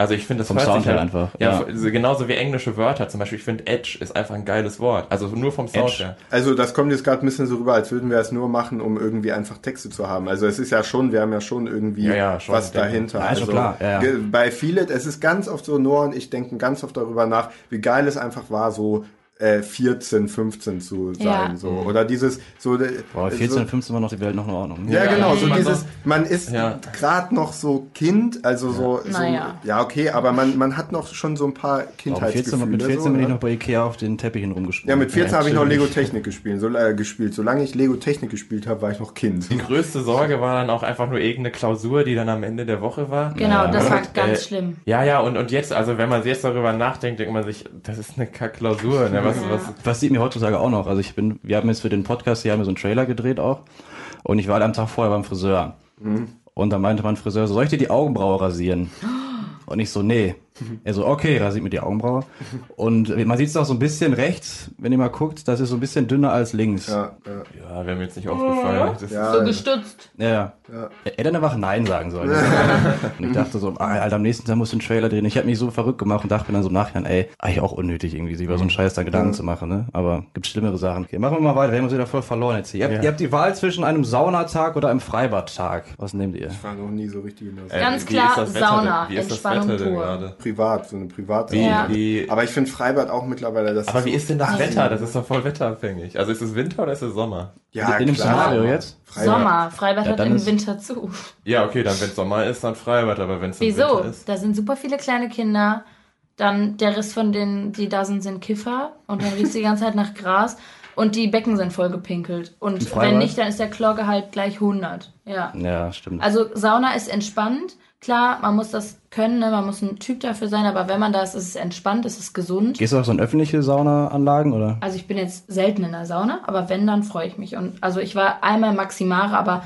Speaker 3: also ich finde das
Speaker 1: Vom
Speaker 3: hört sich
Speaker 1: Sound her
Speaker 3: halt,
Speaker 1: einfach,
Speaker 3: Ja,
Speaker 1: ja.
Speaker 3: so genauso wie englische Wörter. Zum Beispiel, ich finde Edge ist einfach ein geiles Wort. Also nur vom Sound
Speaker 1: Edge.
Speaker 3: her.
Speaker 4: Also das kommt jetzt gerade ein bisschen so rüber, als würden wir es nur machen, um irgendwie einfach Texte zu haben. Also es ist ja schon, wir haben ja schon irgendwie
Speaker 3: Ja, ja, schon,
Speaker 4: was dahinter.
Speaker 1: Ja,
Speaker 4: also
Speaker 1: klar, ja, ja.
Speaker 4: ge- bei Feel It, es ist ganz oft so, Noah und ich denken ganz oft darüber nach, wie geil es einfach war, so äh, 14, 15 zu sein.
Speaker 2: Ja.
Speaker 4: So. Oder dieses so. äh,
Speaker 1: Boah, 14, 15 war noch die Welt noch in Ordnung.
Speaker 4: Ja,
Speaker 3: Ja,
Speaker 4: genau, so
Speaker 3: man
Speaker 4: dieses, man ist
Speaker 3: Ja.
Speaker 4: gerade noch so Kind, also so, so
Speaker 2: Naja.
Speaker 4: ja, okay, aber man, man hat noch schon so ein paar
Speaker 1: Aber mit 14,
Speaker 4: Kindheitsgefühle.
Speaker 1: mit 14
Speaker 4: so,
Speaker 1: bin ich noch bei Ikea auf den Teppichen rumgesprungen.
Speaker 4: Ja, mit 14 habe ich noch. Lego Technik gespielt. So, äh, gespielt. Solange ich Lego Technik gespielt habe, war ich noch Kind.
Speaker 3: Die größte Sorge war dann auch einfach nur irgendeine Klausur, die dann am Ende der Woche war.
Speaker 2: Genau, das war ganz
Speaker 3: äh,
Speaker 2: schlimm.
Speaker 3: Ja, ja, und, und jetzt, also wenn man jetzt darüber nachdenkt, denkt man sich, das ist eine Kack-Klausur. Ne? Was, was,
Speaker 1: passiert mir heutzutage auch noch. Also ich bin, wir haben jetzt für den Podcast, hier haben wir so einen Trailer gedreht auch. Und ich war am Tag vorher beim Friseur. Und da meinte mein Friseur, so, soll ich dir die Augenbraue rasieren? Und ich so, nee. Er so, okay, rasiert mir die Augenbraue. Und man sieht es auch so ein bisschen rechts, wenn ihr mal guckt, das ist so ein bisschen dünner als links.
Speaker 4: Ja, ja.
Speaker 3: ja, wäre mir jetzt nicht aufgefallen. Das
Speaker 4: Ja.
Speaker 2: So gestutzt.
Speaker 1: Ja, ja. Er hätte dann einfach Nein sagen sollen. und ich dachte so, ah, Alter, am nächsten Tag musst du einen Trailer drehen. Ich habe mich so verrückt gemacht und dachte mir dann so im Nachhinein, ey, eigentlich auch unnötig irgendwie, sich über so einen Scheiß da Gedanken zu machen, ne? Aber gibt schlimmere Sachen. Okay, machen wir mal weiter, wir haben uns wieder voll verloren jetzt hier. Ihr habt,
Speaker 3: Ja.
Speaker 1: ihr habt die Wahl zwischen einem Saunatag oder einem Freibadtag. Was nehmt ihr?
Speaker 4: Ich war noch nie so richtig in der
Speaker 3: Äh,
Speaker 2: Ganz
Speaker 3: wie
Speaker 2: klar, Sauna, Entspannung pur.
Speaker 4: Privat, so eine private
Speaker 3: Wie,
Speaker 2: Ja.
Speaker 3: wie,
Speaker 4: Aber ich finde Freibad auch mittlerweile das
Speaker 3: aber
Speaker 4: ist
Speaker 3: wie ist denn das Wetter? Das ist doch voll wetterabhängig. Also ist es Winter oder ist es Sommer?
Speaker 4: ja,
Speaker 1: in dem
Speaker 4: klar.
Speaker 1: Szenario jetzt?
Speaker 4: Freibad.
Speaker 2: Sommer. Freibad
Speaker 1: Ja,
Speaker 2: hat im
Speaker 1: ist-
Speaker 2: Winter zu.
Speaker 3: Ja, okay, dann wenn es Sommer ist, dann Freibad, aber wenn es
Speaker 2: Wieso?
Speaker 3: Winter ist.
Speaker 2: Da sind super viele kleine Kinder. dann der Rest von denen, die da sind, sind Kiffer und dann riecht die ganze Zeit nach Gras und die Becken sind voll gepinkelt. Und wenn nicht, dann ist der Chlorgehalt gleich 100. Ja.
Speaker 1: Ja, stimmt.
Speaker 2: Also Sauna ist entspannt. Klar, man muss das können, ne? man muss ein Typ dafür sein, aber wenn man da ist, ist es entspannt, ist es gesund.
Speaker 1: Gehst du auf so in öffentliche Saunaanlagen oder?
Speaker 2: Also ich bin jetzt selten in der Sauna, aber wenn, dann freue ich mich. Und also ich war einmal Maximare, aber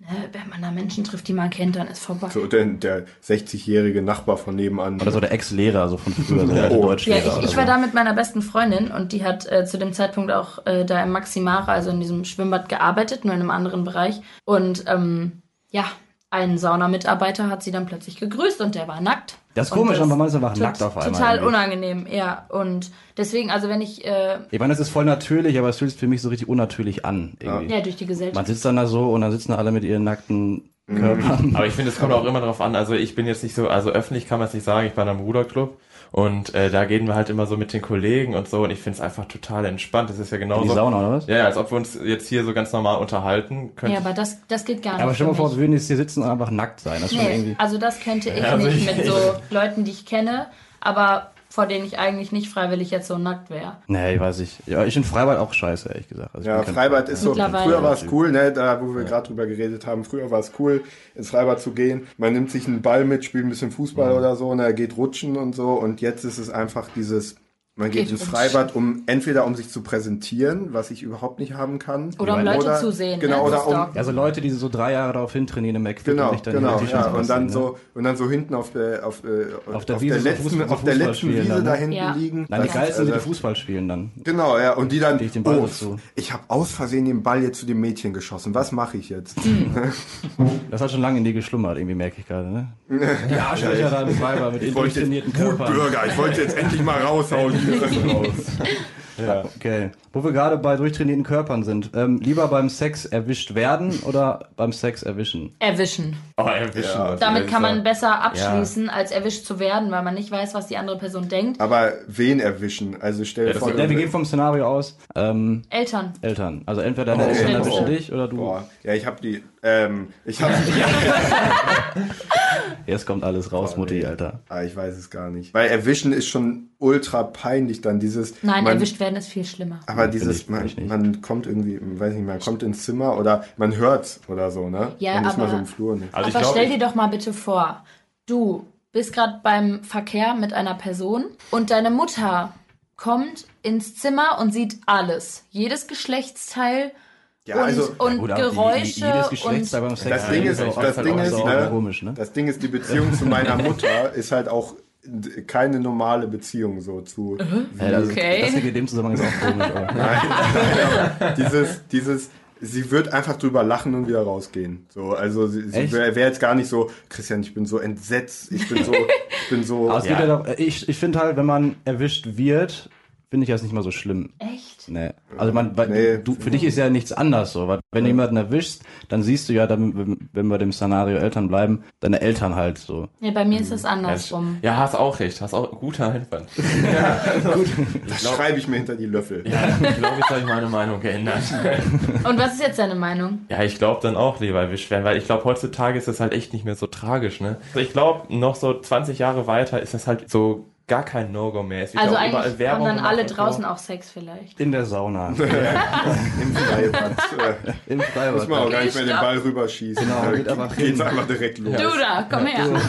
Speaker 2: ne, wenn man da Menschen trifft, die man kennt, dann ist vorbei.
Speaker 4: So der, der 60-jährige Nachbar von nebenan.
Speaker 1: Oder so der Ex-Lehrer, so von früher, so der
Speaker 4: Oh.
Speaker 2: Ja,
Speaker 1: Deutschlehrer.
Speaker 2: ich,
Speaker 1: oder
Speaker 2: ich
Speaker 1: so.
Speaker 2: war da mit meiner besten Freundin und die hat äh, zu dem Zeitpunkt auch äh, da im Maximare, also in diesem Schwimmbad gearbeitet, nur in einem anderen Bereich. Und ähm, ja, ein Saunamitarbeiter hat sie dann plötzlich gegrüßt und der war nackt.
Speaker 1: Das ist
Speaker 2: Und
Speaker 1: komisch,
Speaker 2: das
Speaker 1: aber man ist einfach
Speaker 2: tot-
Speaker 1: nackt auf einmal.
Speaker 2: Total
Speaker 1: irgendwie.
Speaker 2: unangenehm, ja. Und deswegen, also wenn ich, äh,
Speaker 1: Ich meine, das ist voll natürlich, aber es fühlt sich für mich so richtig unnatürlich an. Irgendwie.
Speaker 2: ja, durch die Gesellschaft.
Speaker 1: Man sitzt dann da so und dann sitzen alle mit ihren nackten Körpern.
Speaker 3: Aber ich finde, es kommt auch immer darauf an. Also ich bin jetzt nicht so, also öffentlich kann man es nicht sagen, ich war in einem Ruderclub und äh, da gehen wir halt immer so mit den Kollegen und so und ich finde es einfach total entspannt. Das ist ja
Speaker 1: In
Speaker 3: genauso.
Speaker 1: die Sauna, oder was?
Speaker 3: Ja, als ob wir uns jetzt hier so ganz normal unterhalten könnten.
Speaker 2: Ja, aber das, das geht gar nicht.
Speaker 1: Aber stell dir mal vor, wir würden jetzt hier sitzen und einfach nackt sein. Das
Speaker 2: Nee,
Speaker 1: irgendwie.
Speaker 2: also das könnte ich
Speaker 3: Ja, also
Speaker 2: nicht
Speaker 3: ich-
Speaker 2: mit so Leuten, die ich kenne, aber vor denen ich eigentlich nicht freiwillig jetzt so nackt wäre.
Speaker 1: Nee, ich weiß nicht. Ja, ich finde Freibad auch scheiße, ehrlich gesagt. Also
Speaker 4: Ja, Freibad ist so, früher war es cool, ne, da wo wir gerade drüber geredet haben, früher war es cool, ins Freibad zu gehen. Man nimmt sich einen Ball mit, spielt ein bisschen Fußball
Speaker 1: Mhm.
Speaker 4: oder so, und er geht rutschen und so. Und jetzt ist es einfach dieses, man geht,
Speaker 2: Geht
Speaker 4: ins. Freibad, um entweder um sich zu präsentieren, was ich überhaupt nicht haben kann.
Speaker 2: Oder um Leute zu sehen,
Speaker 4: Genau,
Speaker 2: ne,
Speaker 4: oder um.
Speaker 1: Also Leute, die so drei Jahre darauf hintrainieren im McFit
Speaker 4: Genau,
Speaker 1: und sich dann
Speaker 4: genau, ja. Und dann
Speaker 1: ausziehen,
Speaker 4: so, und dann so hinten auf der, auf, äh,
Speaker 1: Auf der Wiese so
Speaker 4: letzten,
Speaker 1: Fußball-
Speaker 4: auf der letzten Wiese
Speaker 1: dann, ne?
Speaker 4: da hinten
Speaker 2: Ja.
Speaker 4: liegen.
Speaker 1: Nein, die geilsten, die, die
Speaker 4: also-
Speaker 1: Fußball spielen dann.
Speaker 4: Genau, ja, und die dann,
Speaker 1: ich den Ball
Speaker 4: oh,
Speaker 1: dazu.
Speaker 4: ich habe aus Versehen den Ball jetzt zu dem Mädchen geschossen. Was mache ich jetzt?
Speaker 1: Das hat schon lange in dir geschlummert, irgendwie merke ich gerade, ne? Die Arschlöcher da im Weiber mit den durchtrainierten Körpern.
Speaker 4: Ich wollte jetzt endlich mal raushauen.
Speaker 1: Ja. Okay. Wo wir gerade bei durchtrainierten Körpern sind. Ähm, lieber beim Sex erwischt werden oder beim Sex erwischen?
Speaker 2: Erwischen.
Speaker 3: Oh, erwischen.
Speaker 4: Ja.
Speaker 2: Damit kann man
Speaker 3: Ja.
Speaker 2: besser abschließen, als erwischt zu werden, weil man nicht weiß, was die andere Person denkt.
Speaker 4: Aber wen erwischen? Also stell dir vor,
Speaker 1: Ja, wir gehen vom Szenario aus. Ähm,
Speaker 2: Eltern.
Speaker 1: Eltern. Also entweder deine
Speaker 4: Okay.
Speaker 1: Eltern erwischen
Speaker 4: Oh.
Speaker 1: dich oder du.
Speaker 4: Boah, ja, ich habe die, ähm, ich habe,
Speaker 1: Jetzt kommt alles raus,
Speaker 4: Boah,
Speaker 1: Mutti,
Speaker 4: nee.
Speaker 1: Alter.
Speaker 4: ah, ich weiß es gar nicht. Weil erwischen ist schon ultra peinlich dann dieses.
Speaker 2: Nein,
Speaker 4: man,
Speaker 2: erwischt werden ist viel schlimmer.
Speaker 4: Aber dieses,
Speaker 1: ich-
Speaker 4: man,
Speaker 1: nicht.
Speaker 4: man kommt irgendwie, weiß nicht, man kommt ins Zimmer oder man hört's oder so, ne?
Speaker 2: Ja,
Speaker 4: man ist mal
Speaker 2: aber-
Speaker 4: so im Flur. Ne?
Speaker 3: Also ich
Speaker 2: Aber
Speaker 3: glaube,
Speaker 2: stell dir doch mal bitte vor, du bist gerade beim Verkehr mit einer Person und deine Mutter kommt ins Zimmer und sieht alles. Jedes Geschlechtsteil
Speaker 4: Ja,
Speaker 2: und,
Speaker 4: also-
Speaker 2: und
Speaker 1: Gut,
Speaker 2: Geräusche
Speaker 1: die- jedes
Speaker 2: und
Speaker 1: Geschlechtsteil beim Sex
Speaker 4: Das Ding ist,
Speaker 1: auch-
Speaker 4: das Ding ist,
Speaker 1: auch
Speaker 4: ne,
Speaker 1: komisch, ne?
Speaker 4: das Ding ist, die Beziehung zu meiner Mutter ist halt auch keine normale Beziehung so zu
Speaker 1: Ja, das,
Speaker 2: Okay.
Speaker 1: das in dem Zusammenhang ist auch komisch. Aber.
Speaker 4: dieses, dieses, sie wird einfach drüber lachen und wieder rausgehen. So, also sie, sie wäre wär jetzt gar nicht so, Christian, ich bin so entsetzt, ich bin so, ich bin so.
Speaker 1: Es
Speaker 3: Ja.
Speaker 1: doch, ich ich finde halt, wenn man erwischt wird, finde ich das nicht mal so schlimm.
Speaker 2: echt?
Speaker 1: Nee. Also man, weil
Speaker 4: Nee.
Speaker 1: du, für dich ist ja nichts anders so. Weil wenn du jemanden erwischst, dann siehst du ja, dann, wenn- wir dem Szenario Eltern bleiben, deine Eltern halt so.
Speaker 2: Nee, bei mir ist es
Speaker 3: Ja,
Speaker 2: andersrum.
Speaker 3: Ja, hast auch recht. Hast auch guter Einwand.
Speaker 4: das schreibe ich mir hinter die Löffel.
Speaker 3: Ja, ich glaube, jetzt habe ich meine Meinung geändert.
Speaker 2: Und was ist jetzt deine Meinung?
Speaker 3: Ja, ich glaube dann auch lieber erwischt werden, weil ich glaube, heutzutage ist das halt echt nicht mehr so tragisch, ne? Also ich glaube, noch so 20 Jahre weiter ist das halt so gar kein No-Go mehr. Es
Speaker 2: Also
Speaker 3: auch
Speaker 2: eigentlich
Speaker 3: überall
Speaker 2: haben
Speaker 3: Werbung
Speaker 2: dann alle draußen auch Sex vielleicht.
Speaker 1: In der Sauna.
Speaker 4: Im Freibad.
Speaker 1: Im Freibad.
Speaker 4: muss man auch gar nicht mehr den. Ball rüberschießen.
Speaker 1: Genau, geht einfach
Speaker 4: geht's
Speaker 1: hin.
Speaker 4: einfach direkt los.
Speaker 2: Du da, komm her.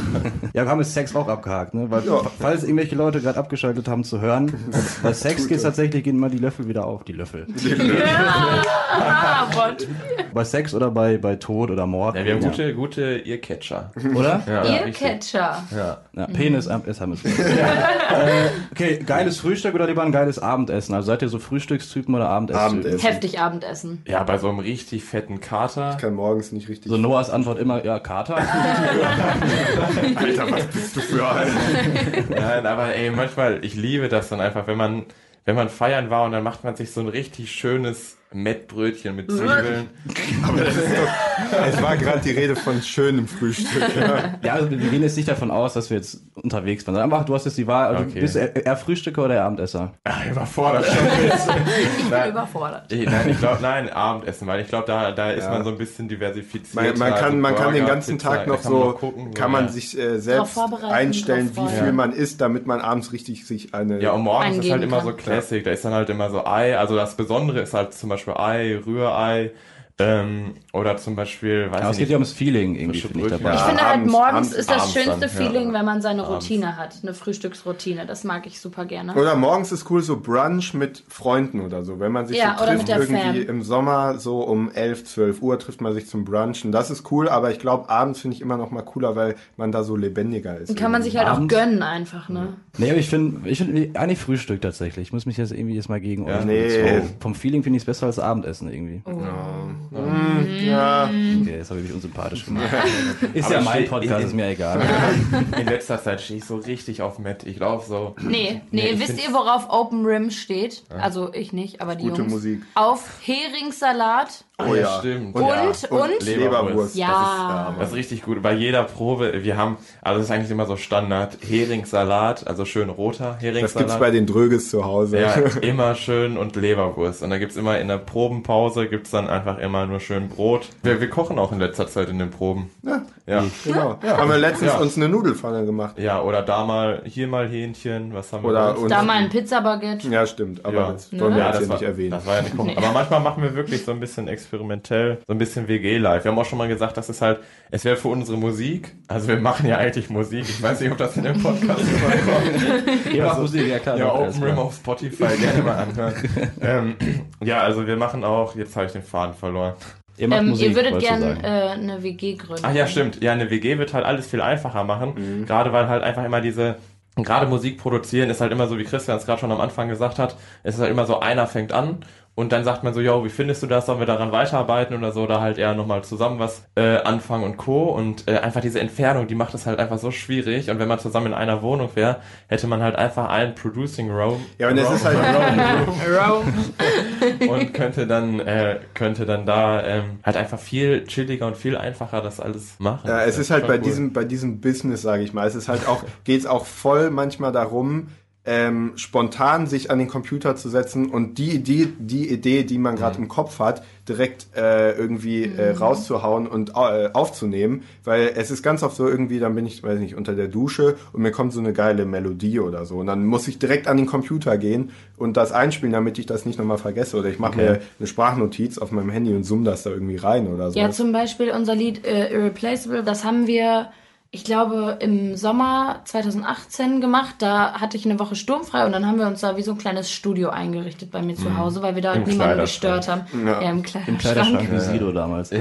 Speaker 1: Ja, wir haben jetzt Sex auch abgehakt, ne? Weil,
Speaker 4: Ja.
Speaker 1: falls irgendwelche Leute gerade abgeschaltet haben zu hören, bei Sex geht tatsächlich, gehen mal die Löffel wieder auf, die Löffel.
Speaker 2: Ja, ah.
Speaker 1: Bei Sex oder bei, bei Tod oder Mord.
Speaker 3: Ja, wir haben gute, gute Earcatcher.
Speaker 1: Oder?
Speaker 3: Ja,
Speaker 2: Ihr
Speaker 3: richtig.
Speaker 2: Catcher.
Speaker 3: Ja.
Speaker 1: Ja, Penis am ist haben wir es. Äh, Okay, geiles Frühstück oder lieber ein geiles Abendessen? Also seid ihr so Frühstückstypen oder Abendesstypen?
Speaker 4: Abendessen.
Speaker 2: Heftig Abendessen.
Speaker 3: ja, bei so einem richtig fetten Kater.
Speaker 4: Ich kann morgens nicht richtig.
Speaker 1: So Noahs Antwort immer, ja, Kater.
Speaker 4: Alter, was bist du für ein?
Speaker 3: Nein, aber ey, manchmal, ich liebe das dann einfach, wenn man, wenn man feiern war und dann macht man sich so ein richtig schönes Mettbrötchen mit Zwiebeln.
Speaker 4: Es war gerade die Rede von schönem Frühstück. Ja.
Speaker 1: Ja, also wir gehen jetzt nicht davon aus, dass wir jetzt unterwegs waren. Einfach, du hast jetzt die Wahl, also
Speaker 3: Okay.
Speaker 1: bist du eher Frühstücker oder eher Abendesser?
Speaker 3: Ah, überfordert schon.
Speaker 2: Ich bin
Speaker 3: Nein.
Speaker 2: überfordert.
Speaker 3: Ich, nein, ich glaube, nein, Abendessen, weil ich glaube, da, da ist
Speaker 4: Ja.
Speaker 3: man so ein bisschen diversifiziert.
Speaker 4: Man, man kann, man kann den ganzen Tag noch so,
Speaker 3: gucken,
Speaker 4: kann man sich äh, selbst einstellen, wie viel man isst, damit man abends richtig sich eine.
Speaker 3: Ja, und morgens ist halt immer
Speaker 2: kann.
Speaker 3: so Classic. Da ist dann halt immer so Ei. Also das Besondere ist halt zum Beispiel Ei, Rührei. Ähm, oder zum Beispiel, weiß
Speaker 1: Ja, es
Speaker 3: ich
Speaker 1: geht
Speaker 3: nicht.
Speaker 1: ja ums Feeling irgendwie, finde ich dabei.
Speaker 2: Ich
Speaker 4: Ja,
Speaker 2: finde halt
Speaker 4: abends-
Speaker 2: morgens
Speaker 4: abends-
Speaker 2: ist das
Speaker 3: abends
Speaker 2: schönste
Speaker 3: dann, ja.
Speaker 2: Feeling, wenn man seine
Speaker 3: Abends.
Speaker 2: Routine hat. Eine Frühstücksroutine. Das mag ich super gerne.
Speaker 4: Oder morgens ist cool so Brunch mit Freunden oder so. Wenn man sich
Speaker 2: Ja,
Speaker 4: so
Speaker 2: oder
Speaker 4: trifft,
Speaker 2: mit der
Speaker 4: irgendwie
Speaker 2: Fam.
Speaker 4: im Sommer so um 11, 12 Uhr trifft man sich zum Brunchen. Das ist cool, aber ich glaube, abends finde ich immer noch mal cooler, weil man da so lebendiger ist.
Speaker 2: Dann kann man sich halt auch gönnen einfach, ne?
Speaker 1: Nee, aber ich finde, ich finde eigentlich Frühstück tatsächlich. Ich muss mich jetzt irgendwie jetzt mal gegen euch
Speaker 4: nee.
Speaker 1: Vom Feeling finde ich es besser als Abendessen irgendwie.
Speaker 4: Ja,
Speaker 1: Okay, jetzt habe ich mich unsympathisch gemacht. ist
Speaker 3: Aber
Speaker 1: ja mein Podcast, ist mir egal.
Speaker 3: In letzter Zeit stehe ich so richtig auf Met. Ich laufe so.
Speaker 2: Nee, nee,
Speaker 3: ich
Speaker 2: wisst ihr, worauf Open Rim steht? Also ich nicht, aber die
Speaker 4: Gute
Speaker 2: Jungs.
Speaker 4: Musik.
Speaker 2: Auf Heringssalat
Speaker 3: Oh ja, stimmt.
Speaker 2: und,
Speaker 3: ja.
Speaker 2: und,
Speaker 4: Leberwurst.
Speaker 2: ja.
Speaker 3: Das ist richtig gut. Bei jeder Probe, wir haben, also das ist eigentlich immer so Standard, Heringssalat, also schön roter
Speaker 4: Das
Speaker 3: Heringssalat.
Speaker 4: gibt's bei den Dröges zu Hause.
Speaker 3: Ja, immer schön und Leberwurst. Und da gibt's immer in der Probenpause gibt's dann einfach immer nur schön Brot. Wir, wir kochen auch in letzter Zeit in den Proben.
Speaker 4: Ja,
Speaker 3: Ja.
Speaker 4: genau. Haben wir letztens
Speaker 3: Ja.
Speaker 4: uns eine Nudelfange gemacht.
Speaker 3: Ja, oder da mal, hier mal Hähnchen, was haben
Speaker 4: Oder
Speaker 3: wir
Speaker 4: uns-
Speaker 2: Da mal ein Pizzabaguette.
Speaker 4: Ja, stimmt. Aber
Speaker 3: Ja.
Speaker 4: das wollen wir
Speaker 2: Ja,
Speaker 4: jetzt
Speaker 3: das
Speaker 4: hier
Speaker 3: war,
Speaker 4: nicht erwähnen.
Speaker 3: das war ja nicht.
Speaker 2: Nee.
Speaker 3: Aber manchmal machen wir wirklich so ein bisschen experimentell, so ein bisschen WG-Live. Wir haben auch schon mal gesagt, das ist halt, es wäre für unsere Musik, also wir machen ja eigentlich Musik, ich weiß nicht, ob das in dem Podcast überkommt.
Speaker 1: Ihr macht Musik, ja klar.
Speaker 3: Ja, Open Rim auf Spotify, gerne mal anhören. ähm, ja, also wir machen auch, jetzt habe ich den Faden verloren.
Speaker 1: Ihr macht
Speaker 2: Ähm,
Speaker 1: Musik,
Speaker 2: ihr würdet
Speaker 1: wolltest du
Speaker 2: gern
Speaker 1: sagen.
Speaker 2: äh, eine WG gründen.
Speaker 3: Ach ja, stimmt. Ja, eine WG wird halt alles viel einfacher machen.
Speaker 1: Mhm.
Speaker 3: Gerade weil halt einfach immer diese, gerade Musik produzieren ist halt immer so, wie Christian es gerade schon am Anfang gesagt hat, es ist halt immer so, einer fängt an und dann sagt man so, yo, wie findest du das? Sollen wir daran weiterarbeiten oder so? Oder halt eher nochmal zusammen was äh, anfangen und Co. Und äh, einfach diese Entfernung, die macht es halt einfach so schwierig. Und wenn man zusammen in einer Wohnung wäre, hätte man halt einfach einen Producing Room.
Speaker 4: Ja, und es
Speaker 3: Room-
Speaker 4: ist halt
Speaker 3: und könnte dann äh, könnte dann da ähm, halt einfach viel chilliger und viel einfacher das alles machen.
Speaker 4: Ja, es ist halt bei
Speaker 3: cool.
Speaker 4: diesem, bei diesem Business, sage ich mal, es ist halt auch, geht's auch voll manchmal darum, ähm, spontan sich an den Computer zu setzen und die Idee, die Idee, die man
Speaker 3: Mhm.
Speaker 4: gerade im Kopf hat, direkt äh, irgendwie äh, rauszuhauen und äh, aufzunehmen, weil es ist ganz oft so irgendwie, dann bin ich, weiß nicht, unter der Dusche und mir kommt so eine geile Melodie oder so und dann muss ich direkt an den Computer gehen und das einspielen, damit ich das nicht nochmal vergesse oder ich mache
Speaker 1: Okay.
Speaker 4: mir eine Sprachnotiz auf meinem Handy und zoom das da irgendwie rein oder so.
Speaker 2: Ja, zum Beispiel unser Lied äh, Irreplaceable, das haben wir, ich glaube, im Sommer 2018 gemacht. Da hatte ich eine Woche sturmfrei und dann haben wir uns da wie so ein kleines Studio eingerichtet bei mir zu Hause, weil wir da
Speaker 3: Im
Speaker 2: niemanden
Speaker 3: Kleiderschrank.
Speaker 2: gestört haben.
Speaker 4: Ja.
Speaker 2: Ja, im
Speaker 1: Im
Speaker 2: Kleiderschrank.
Speaker 1: Kleiderschrank wie Sido damals.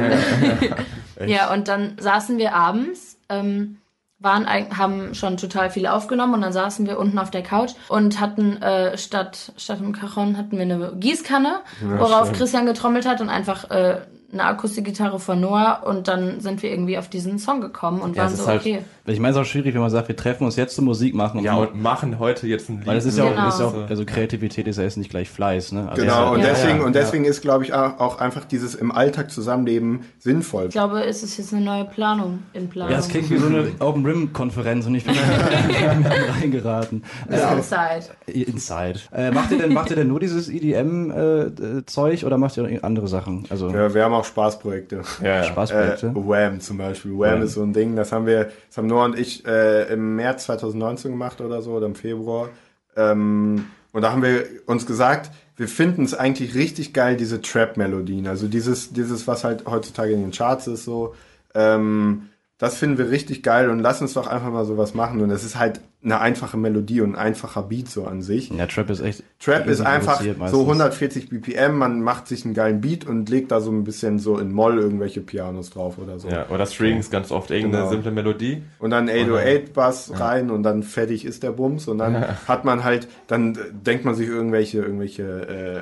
Speaker 2: Ja, und dann saßen wir abends, ähm, waren, haben schon total viel aufgenommen und dann saßen wir unten auf der Couch und hatten äh, statt, statt einem Cajon hatten wir eine Gießkanne, worauf Christian getrommelt hat und einfach äh, eine Akustikgitarre von Noah und dann sind wir irgendwie auf diesen Song gekommen und
Speaker 3: Ja,
Speaker 2: waren so,
Speaker 3: halt-
Speaker 2: okay.
Speaker 1: Ich meine, es ist auch schwierig, wenn man sagt, wir treffen uns jetzt zur Musik machen.
Speaker 3: ja und machen heute jetzt ein Lied.
Speaker 1: weil das ist ja,
Speaker 2: Genau.
Speaker 1: auch, ist ja auch, also Kreativität ist ja jetzt nicht gleich Fleiß, ne? Also
Speaker 4: Genau, und
Speaker 2: Ja.
Speaker 4: deswegen,
Speaker 3: Ja,
Speaker 4: und
Speaker 3: ja.
Speaker 4: deswegen ist, glaube ich, auch einfach dieses im Alltag zusammenleben sinnvoll.
Speaker 2: Ich glaube, es ist jetzt eine neue Planung in Planung.
Speaker 1: Ja, es klingt wie so eine Open Rim Konferenz und ich bin reingeraten.
Speaker 2: Bis
Speaker 1: Äh,
Speaker 2: Inside.
Speaker 1: Inside. Äh, macht ihr denn macht ihr denn nur dieses EDM äh, Zeug oder macht ihr auch andere Sachen? Also
Speaker 4: Ja, wir haben auch Spaßprojekte.
Speaker 3: ja, ja.
Speaker 4: Äh,
Speaker 1: Spaßprojekte.
Speaker 4: Wham zum Beispiel. Wham,
Speaker 1: Wham.
Speaker 4: ist so ein Ding, das haben wir, das haben Noah und ich äh, im März 2019 gemacht oder so, oder im Februar. Ähm, und da haben wir uns gesagt, wir finden es eigentlich richtig geil, diese Trap-Melodien. Also dieses, dieses, was halt heutzutage in den Charts ist, so. Ähm, das finden wir richtig geil und lass uns doch einfach mal sowas machen. Und es ist halt eine einfache Melodie und ein einfacher Beat so an sich.
Speaker 1: ja, Trap ist echt.
Speaker 4: Trap ist einfach so
Speaker 1: meistens.
Speaker 4: 140 BPM, man macht sich einen geilen Beat und legt da so ein bisschen so in Moll irgendwelche Pianos drauf oder so.
Speaker 3: ja, oder Strings ganz oft irgendeine
Speaker 4: Genau.
Speaker 3: simple Melodie.
Speaker 4: Und dann 808-Bass rein und dann fertig ist der Bums und dann hat man halt, dann denkt man sich irgendwelche, irgendwelche,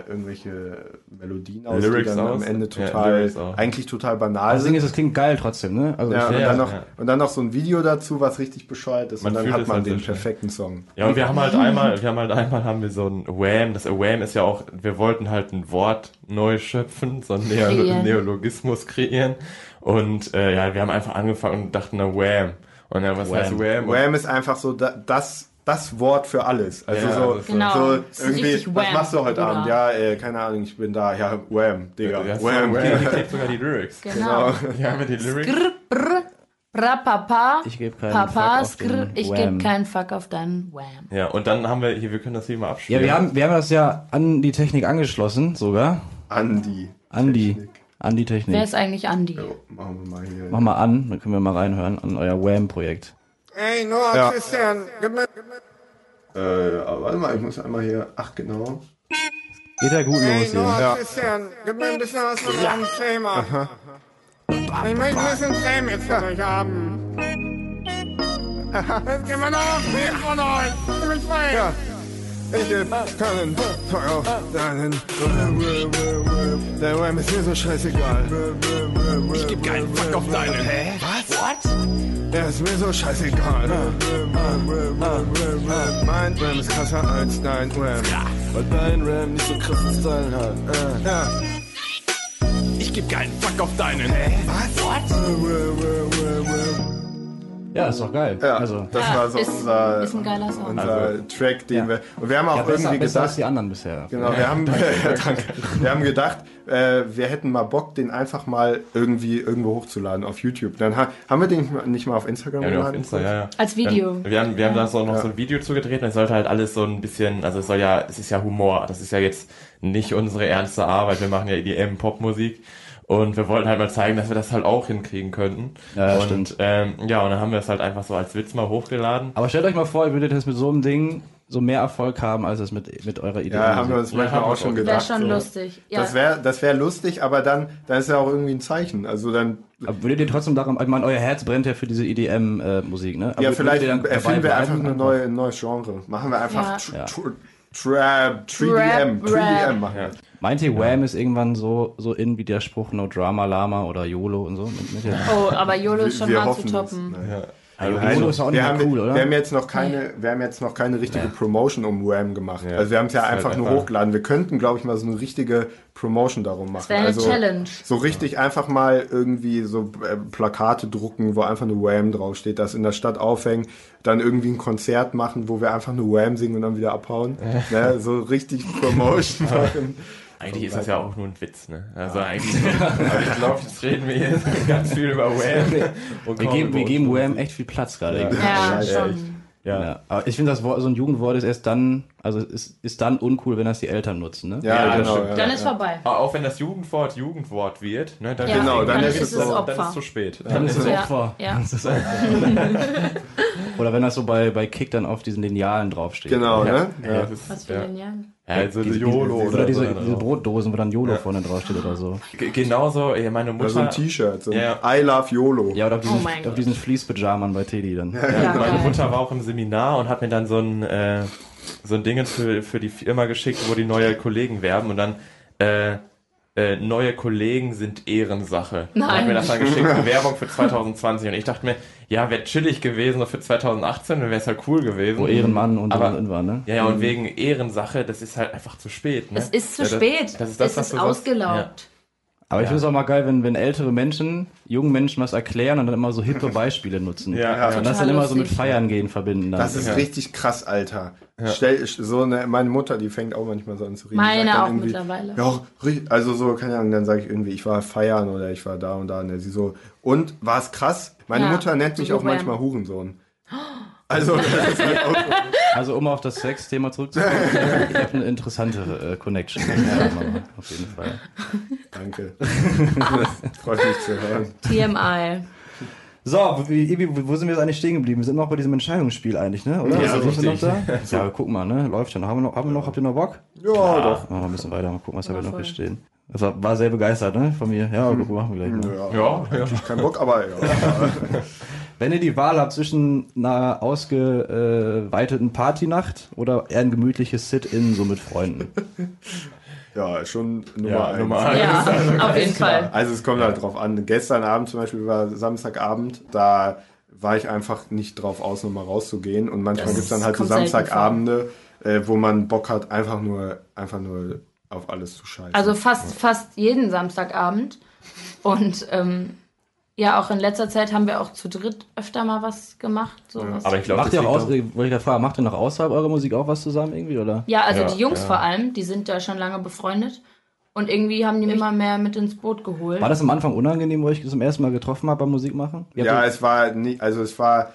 Speaker 4: äh, irgendwelche Melodien aus,
Speaker 3: Lyrics
Speaker 4: die dann
Speaker 3: aus.
Speaker 4: am Ende
Speaker 3: Ja,
Speaker 4: total,
Speaker 3: auch.
Speaker 4: eigentlich total banal
Speaker 1: Also das Ding
Speaker 4: sind.
Speaker 1: ist, es klingt geil trotzdem, ne? Also
Speaker 4: Ja, und,
Speaker 3: Ja,
Speaker 4: dann noch,
Speaker 3: ja.
Speaker 4: und dann noch so ein Video dazu, was richtig bescheuert ist.
Speaker 3: Man
Speaker 4: und dann hat man
Speaker 3: halt
Speaker 4: den perfekten Song.
Speaker 3: Ja, und wir haben halt einmal, wir haben halt einmal haben wir so ein Wham, das Wham ist ja auch, wir wollten halt ein Wort neu schöpfen, so ein Neo
Speaker 2: Kreieren.
Speaker 3: Neologismus kreieren. Und äh, ja, wir haben einfach angefangen und dachten, na Wham. Und dann, was
Speaker 1: Wham.
Speaker 3: heißt Wham?
Speaker 4: Wham ist einfach so da, das, das Wort für alles. Also
Speaker 3: Ja,
Speaker 4: so,
Speaker 2: Genau.
Speaker 4: so irgendwie, was machst du heute
Speaker 2: Bruder.
Speaker 4: Abend? Ja, äh, keine Ahnung, ich bin da. Ja, Wham, Digga.
Speaker 3: Ja,
Speaker 4: Wham.
Speaker 3: Wham. Hier klebt sogar die Lyrics.
Speaker 2: Genau.
Speaker 3: Hier haben wir die Lyrics.
Speaker 2: Brr, bra, papa.
Speaker 1: Ich gebe keinen
Speaker 2: Papa,
Speaker 1: Fuck auf
Speaker 2: ich gebe keinen Fuck auf deinen Wham.
Speaker 3: Ja, und dann haben wir, hier, wir können das hier mal
Speaker 1: Ja,
Speaker 3: abspielen.
Speaker 1: wir haben, wir haben das ja an die Technik angeschlossen, sogar.
Speaker 4: Andi.
Speaker 1: An die,
Speaker 4: Technik.
Speaker 1: an die Technik.
Speaker 2: Wer ist eigentlich Andi?
Speaker 4: So, machen wir mal hier.
Speaker 1: Mach mal an, dann können wir mal reinhören an euer Wham-Projekt.
Speaker 5: Ey, Noah,
Speaker 4: Ja.
Speaker 5: Christian, gib mir,
Speaker 4: Äh, aber warte mal, ich muss einmal hier. Ach, genau.
Speaker 1: Geht ja gut
Speaker 5: ey,
Speaker 1: los hier.
Speaker 5: Noah,
Speaker 4: Ja.
Speaker 5: Christian, gib mir ein bisschen was von deinem Creme. Ich möchte ein bisschen Creme jetzt von euch haben. Jetzt gehen wir noch viel von euch. Ich bin frei. Ja. Ich geb keinen Fuck auf deinen Der Wham ist mir so scheißegal. Ich geb keinen Fuck auf deinen. Hä? Was? What? Der ist mir so scheißegal. Mein Wham ist krasser als dein Wham. Weil dein Ram nicht so Style hat. Äh. Ja. Ich geb keinen Fuck auf deinen. Hä?
Speaker 1: Ja, ist doch geil.
Speaker 4: Ja,
Speaker 1: also,
Speaker 4: das
Speaker 2: Ja,
Speaker 4: war so
Speaker 2: ist,
Speaker 4: unser,
Speaker 2: ist ein geiler Song.
Speaker 4: unser Track, den
Speaker 1: Ja.
Speaker 4: wir. Und wir haben auch
Speaker 1: ja, besser,
Speaker 4: irgendwie
Speaker 1: besser als
Speaker 4: gedacht.
Speaker 1: die anderen bisher.
Speaker 4: Genau, wir haben, ja, danke. wir haben gedacht, äh, wir hätten mal Bock, den einfach mal irgendwie irgendwo hochzuladen auf YouTube. Dann ha haben wir den nicht mal auf Instagram
Speaker 3: Ja, wir auf
Speaker 4: geladen?
Speaker 3: Insta, ja, ja.
Speaker 2: Als Video.
Speaker 3: Wir, wir haben, wir haben da so noch so ein Video zugedreht und es sollte halt alles so ein bisschen, also es soll ja, es ist ja Humor, das ist ja jetzt nicht unsere ernste Arbeit, wir machen ja EDM-Popmusik und wir wollten halt mal zeigen, dass wir das halt auch hinkriegen könnten.
Speaker 1: Ja,
Speaker 3: und,
Speaker 1: stimmt.
Speaker 3: Ähm, ja, und dann haben wir es halt einfach so als Witz mal hochgeladen.
Speaker 1: Aber stellt euch mal vor, ihr würdet jetzt mit so einem Ding so mehr Erfolg haben, als es mit, mit eurer Idee
Speaker 4: Ja, haben wir uns
Speaker 3: Ja,
Speaker 4: manchmal auch schon
Speaker 3: auch.
Speaker 2: Wäre
Speaker 4: gedacht.
Speaker 2: schon
Speaker 4: so.
Speaker 2: lustig. Ja.
Speaker 4: Das wäre das wär lustig, aber dann, dann ist ja auch irgendwie ein Zeichen. Also dann,
Speaker 1: Aber würdet ihr trotzdem daran, ich meine, euer Herz brennt ja für diese EDM-Musik, ne? Aber
Speaker 4: ja, vielleicht erfinden wir einfach eine neue, ein neues Genre. Machen wir einfach
Speaker 2: Ja.
Speaker 4: tr-
Speaker 1: Ja.
Speaker 4: tr- Trap, 3DM,
Speaker 2: Rap,
Speaker 4: 3DM
Speaker 2: Rap.
Speaker 4: machen wir.
Speaker 3: Ja.
Speaker 1: Meint ihr, Wham ist irgendwann so, so in wie der Spruch No Drama Lama oder YOLO und so? Mit, mit der,
Speaker 2: Oh, aber YOLO ist schon
Speaker 4: wir
Speaker 2: hart zu toppen.
Speaker 3: Ja.
Speaker 1: also, ist auch nicht
Speaker 4: wir, haben,
Speaker 1: cool, oder?
Speaker 4: wir haben jetzt noch keine, wir haben jetzt noch keine richtige Promotion um Wham gemacht.
Speaker 3: Ja.
Speaker 4: Also wir haben es ja
Speaker 3: Das ist
Speaker 4: einfach
Speaker 3: halt
Speaker 4: nur
Speaker 3: einfach-
Speaker 4: hochgeladen. Wir könnten, glaube ich, mal so eine richtige Promotion darum machen.
Speaker 2: wäre eine
Speaker 4: also
Speaker 2: Challenge.
Speaker 4: So richtig einfach mal irgendwie so äh, Plakate drucken, wo einfach nur Wham draufsteht, das in der Stadt aufhängen, dann irgendwie ein Konzert machen, wo wir einfach nur Wham singen und dann wieder abhauen. ne? So richtig Promotion machen.
Speaker 3: Eigentlich ist das ja auch nur ein Witz, ne? Also eigentlich, aber ich glaube, jetzt reden wir hier ganz viel über Wham. Und
Speaker 1: wir
Speaker 3: kaum
Speaker 1: geben,
Speaker 3: über
Speaker 1: wir geben Wham echt viel Platz gerade.
Speaker 3: Ja.
Speaker 2: Ja,
Speaker 4: Ja,
Speaker 2: schon.
Speaker 3: Ja.
Speaker 1: Ja, aber ich finde, das Wort, so ein Jugendwort ist erst dann, also ist, ist dann uncool, wenn das die Eltern nutzen, ne?
Speaker 4: Ja,
Speaker 3: Ja,
Speaker 4: genau. Ja,
Speaker 2: Dann
Speaker 4: ja.
Speaker 2: ist vorbei.
Speaker 3: Aber auch wenn das Jugendwort Jugendwort wird, ne, dann,
Speaker 2: Ja,
Speaker 4: Genau, dann
Speaker 2: dann
Speaker 4: ist es
Speaker 2: es
Speaker 4: so.
Speaker 3: dann ist
Speaker 2: Opfer.
Speaker 3: es zu spät.
Speaker 1: Dann ist es
Speaker 2: Ja,
Speaker 1: Opfer.
Speaker 2: ja.
Speaker 1: Ist Oder wenn das so bei, bei Kick dann auf diesen Linealen draufsteht.
Speaker 4: Genau,
Speaker 3: Ja.
Speaker 4: ne?
Speaker 3: Ja,
Speaker 4: Ja.
Speaker 2: Was für
Speaker 3: ja. Ja, also
Speaker 1: Diese,
Speaker 3: YOLO
Speaker 1: diese,
Speaker 3: oder,
Speaker 1: oder diese,
Speaker 3: so
Speaker 1: diese Brotdosen, wo dann YOLO vorne draufsteht oder so.
Speaker 3: G- Genauso, ey, meine
Speaker 4: Oder so ein
Speaker 3: Mutter,
Speaker 4: T-Shirt, so ein
Speaker 3: Ja.
Speaker 4: I love YOLO.
Speaker 1: Ja, oder auf diesen,
Speaker 2: Oh
Speaker 1: auf diesen Fließpyjaman bei Teddy dann.
Speaker 2: Ja,
Speaker 3: meine
Speaker 2: geil.
Speaker 3: Mutter war auch im Seminar und hat mir dann so ein, äh, so ein Ding für, für die Firma geschickt, wo die neue Kollegen werben und dann, äh, äh, neue Kollegen sind Ehrensache. Und Hat
Speaker 2: Nein.
Speaker 3: mir das dann geschickt, Werbung für 2020. Und ich dachte mir, ja, wäre chillig gewesen, für 2018, dann wäre es halt cool gewesen.
Speaker 1: Wo Ehrenmann und
Speaker 3: Aber-
Speaker 1: so drin war, ne?
Speaker 3: Ja, ja, und wegen Ehrensache, das ist halt einfach zu spät. Ne?
Speaker 2: Es ist zu
Speaker 3: Ja, das-
Speaker 2: spät.
Speaker 3: Das ist das,
Speaker 2: es
Speaker 3: was
Speaker 2: ist ausgelaugt.
Speaker 1: Aber ich
Speaker 3: Ja.
Speaker 1: finde es auch mal geil, wenn, wenn ältere Menschen jungen Menschen was erklären und dann immer so hippe Beispiele nutzen.
Speaker 3: Ja, ja.
Speaker 1: Und das dann immer so mit. Feiern gehen verbinden. Dann.
Speaker 4: Das ist
Speaker 3: Ja.
Speaker 4: richtig krass, Alter. Stell, so eine, meine Mutter, die fängt auch manchmal so an zu reden.
Speaker 2: Meine auch mittlerweile.
Speaker 4: Ja, also so, keine Ahnung, dann sage ich irgendwie, ich war feiern oder ich war da und da. Und dann sie so, und war es krass? Meine
Speaker 2: Ja,
Speaker 4: Mutter nennt mich auch manchmal Hurensohn. Also, das ist halt auch.
Speaker 1: Also um auf das Sex-Thema zurückzukommen, ich habe eine interessantere äh, Connection. Ja, auf jeden Fall.
Speaker 4: Danke. Freut mich zu hören.
Speaker 2: TMI.
Speaker 1: So, wo, wie, wie, wo sind wir jetzt eigentlich stehen geblieben? Wir sind noch bei diesem Entscheidungsspiel eigentlich, ne? Oder?
Speaker 3: Ja,
Speaker 1: Sind wir noch
Speaker 3: richtig.
Speaker 1: da? Ja, guck mal, ne? Läuft schon. Haben wir noch, haben wir noch habt ihr noch Bock?
Speaker 4: Ja, doch.
Speaker 1: Machen wir ein bisschen weiter, mal gucken, was wir
Speaker 2: Ja,
Speaker 1: noch hier stehen. Das war, sehr begeistert, ne? Von mir. Ja, guck, machen wir gleich mal.
Speaker 4: Ja,
Speaker 3: Ja, ja.
Speaker 4: kein Bock, aber ja.
Speaker 1: Wenn ihr die Wahl habt zwischen einer ausgeweiteten Partynacht oder eher ein gemütliches Sit-In so mit Freunden.
Speaker 4: Ja, schon Nummer
Speaker 3: Ja,
Speaker 4: eins.
Speaker 3: Nummer eins.
Speaker 2: Ja, auf jeden Fall.
Speaker 4: Also es kommt halt drauf an. Gestern Abend zum Beispiel war Samstagabend, da war ich einfach nicht drauf aus, nochmal rauszugehen. Und manchmal
Speaker 2: Das
Speaker 4: gibt's dann halt so Samstagabende, äh, wo man Bock hat, einfach nur, einfach nur auf alles zu scheißen.
Speaker 2: Also fast, fast jeden Samstagabend. Und ähm, ja, auch in letzter Zeit haben wir auch zu dritt öfter mal was gemacht. So was.
Speaker 3: Aber ich glaube,
Speaker 1: Macht ihr auch aus, gerade fragen, macht ihr noch außerhalb eurer Musik auch was zusammen irgendwie, oder?
Speaker 2: Ja, also
Speaker 3: Ja,
Speaker 2: die Jungs
Speaker 3: ja.
Speaker 2: vor allem, die sind ja schon lange befreundet. Und irgendwie haben die mich immer mehr mit ins Boot geholt.
Speaker 1: War das am Anfang unangenehm, wo ich zum ersten Mal getroffen habe beim Musikmachen?
Speaker 4: Ja, es war nicht, also es war,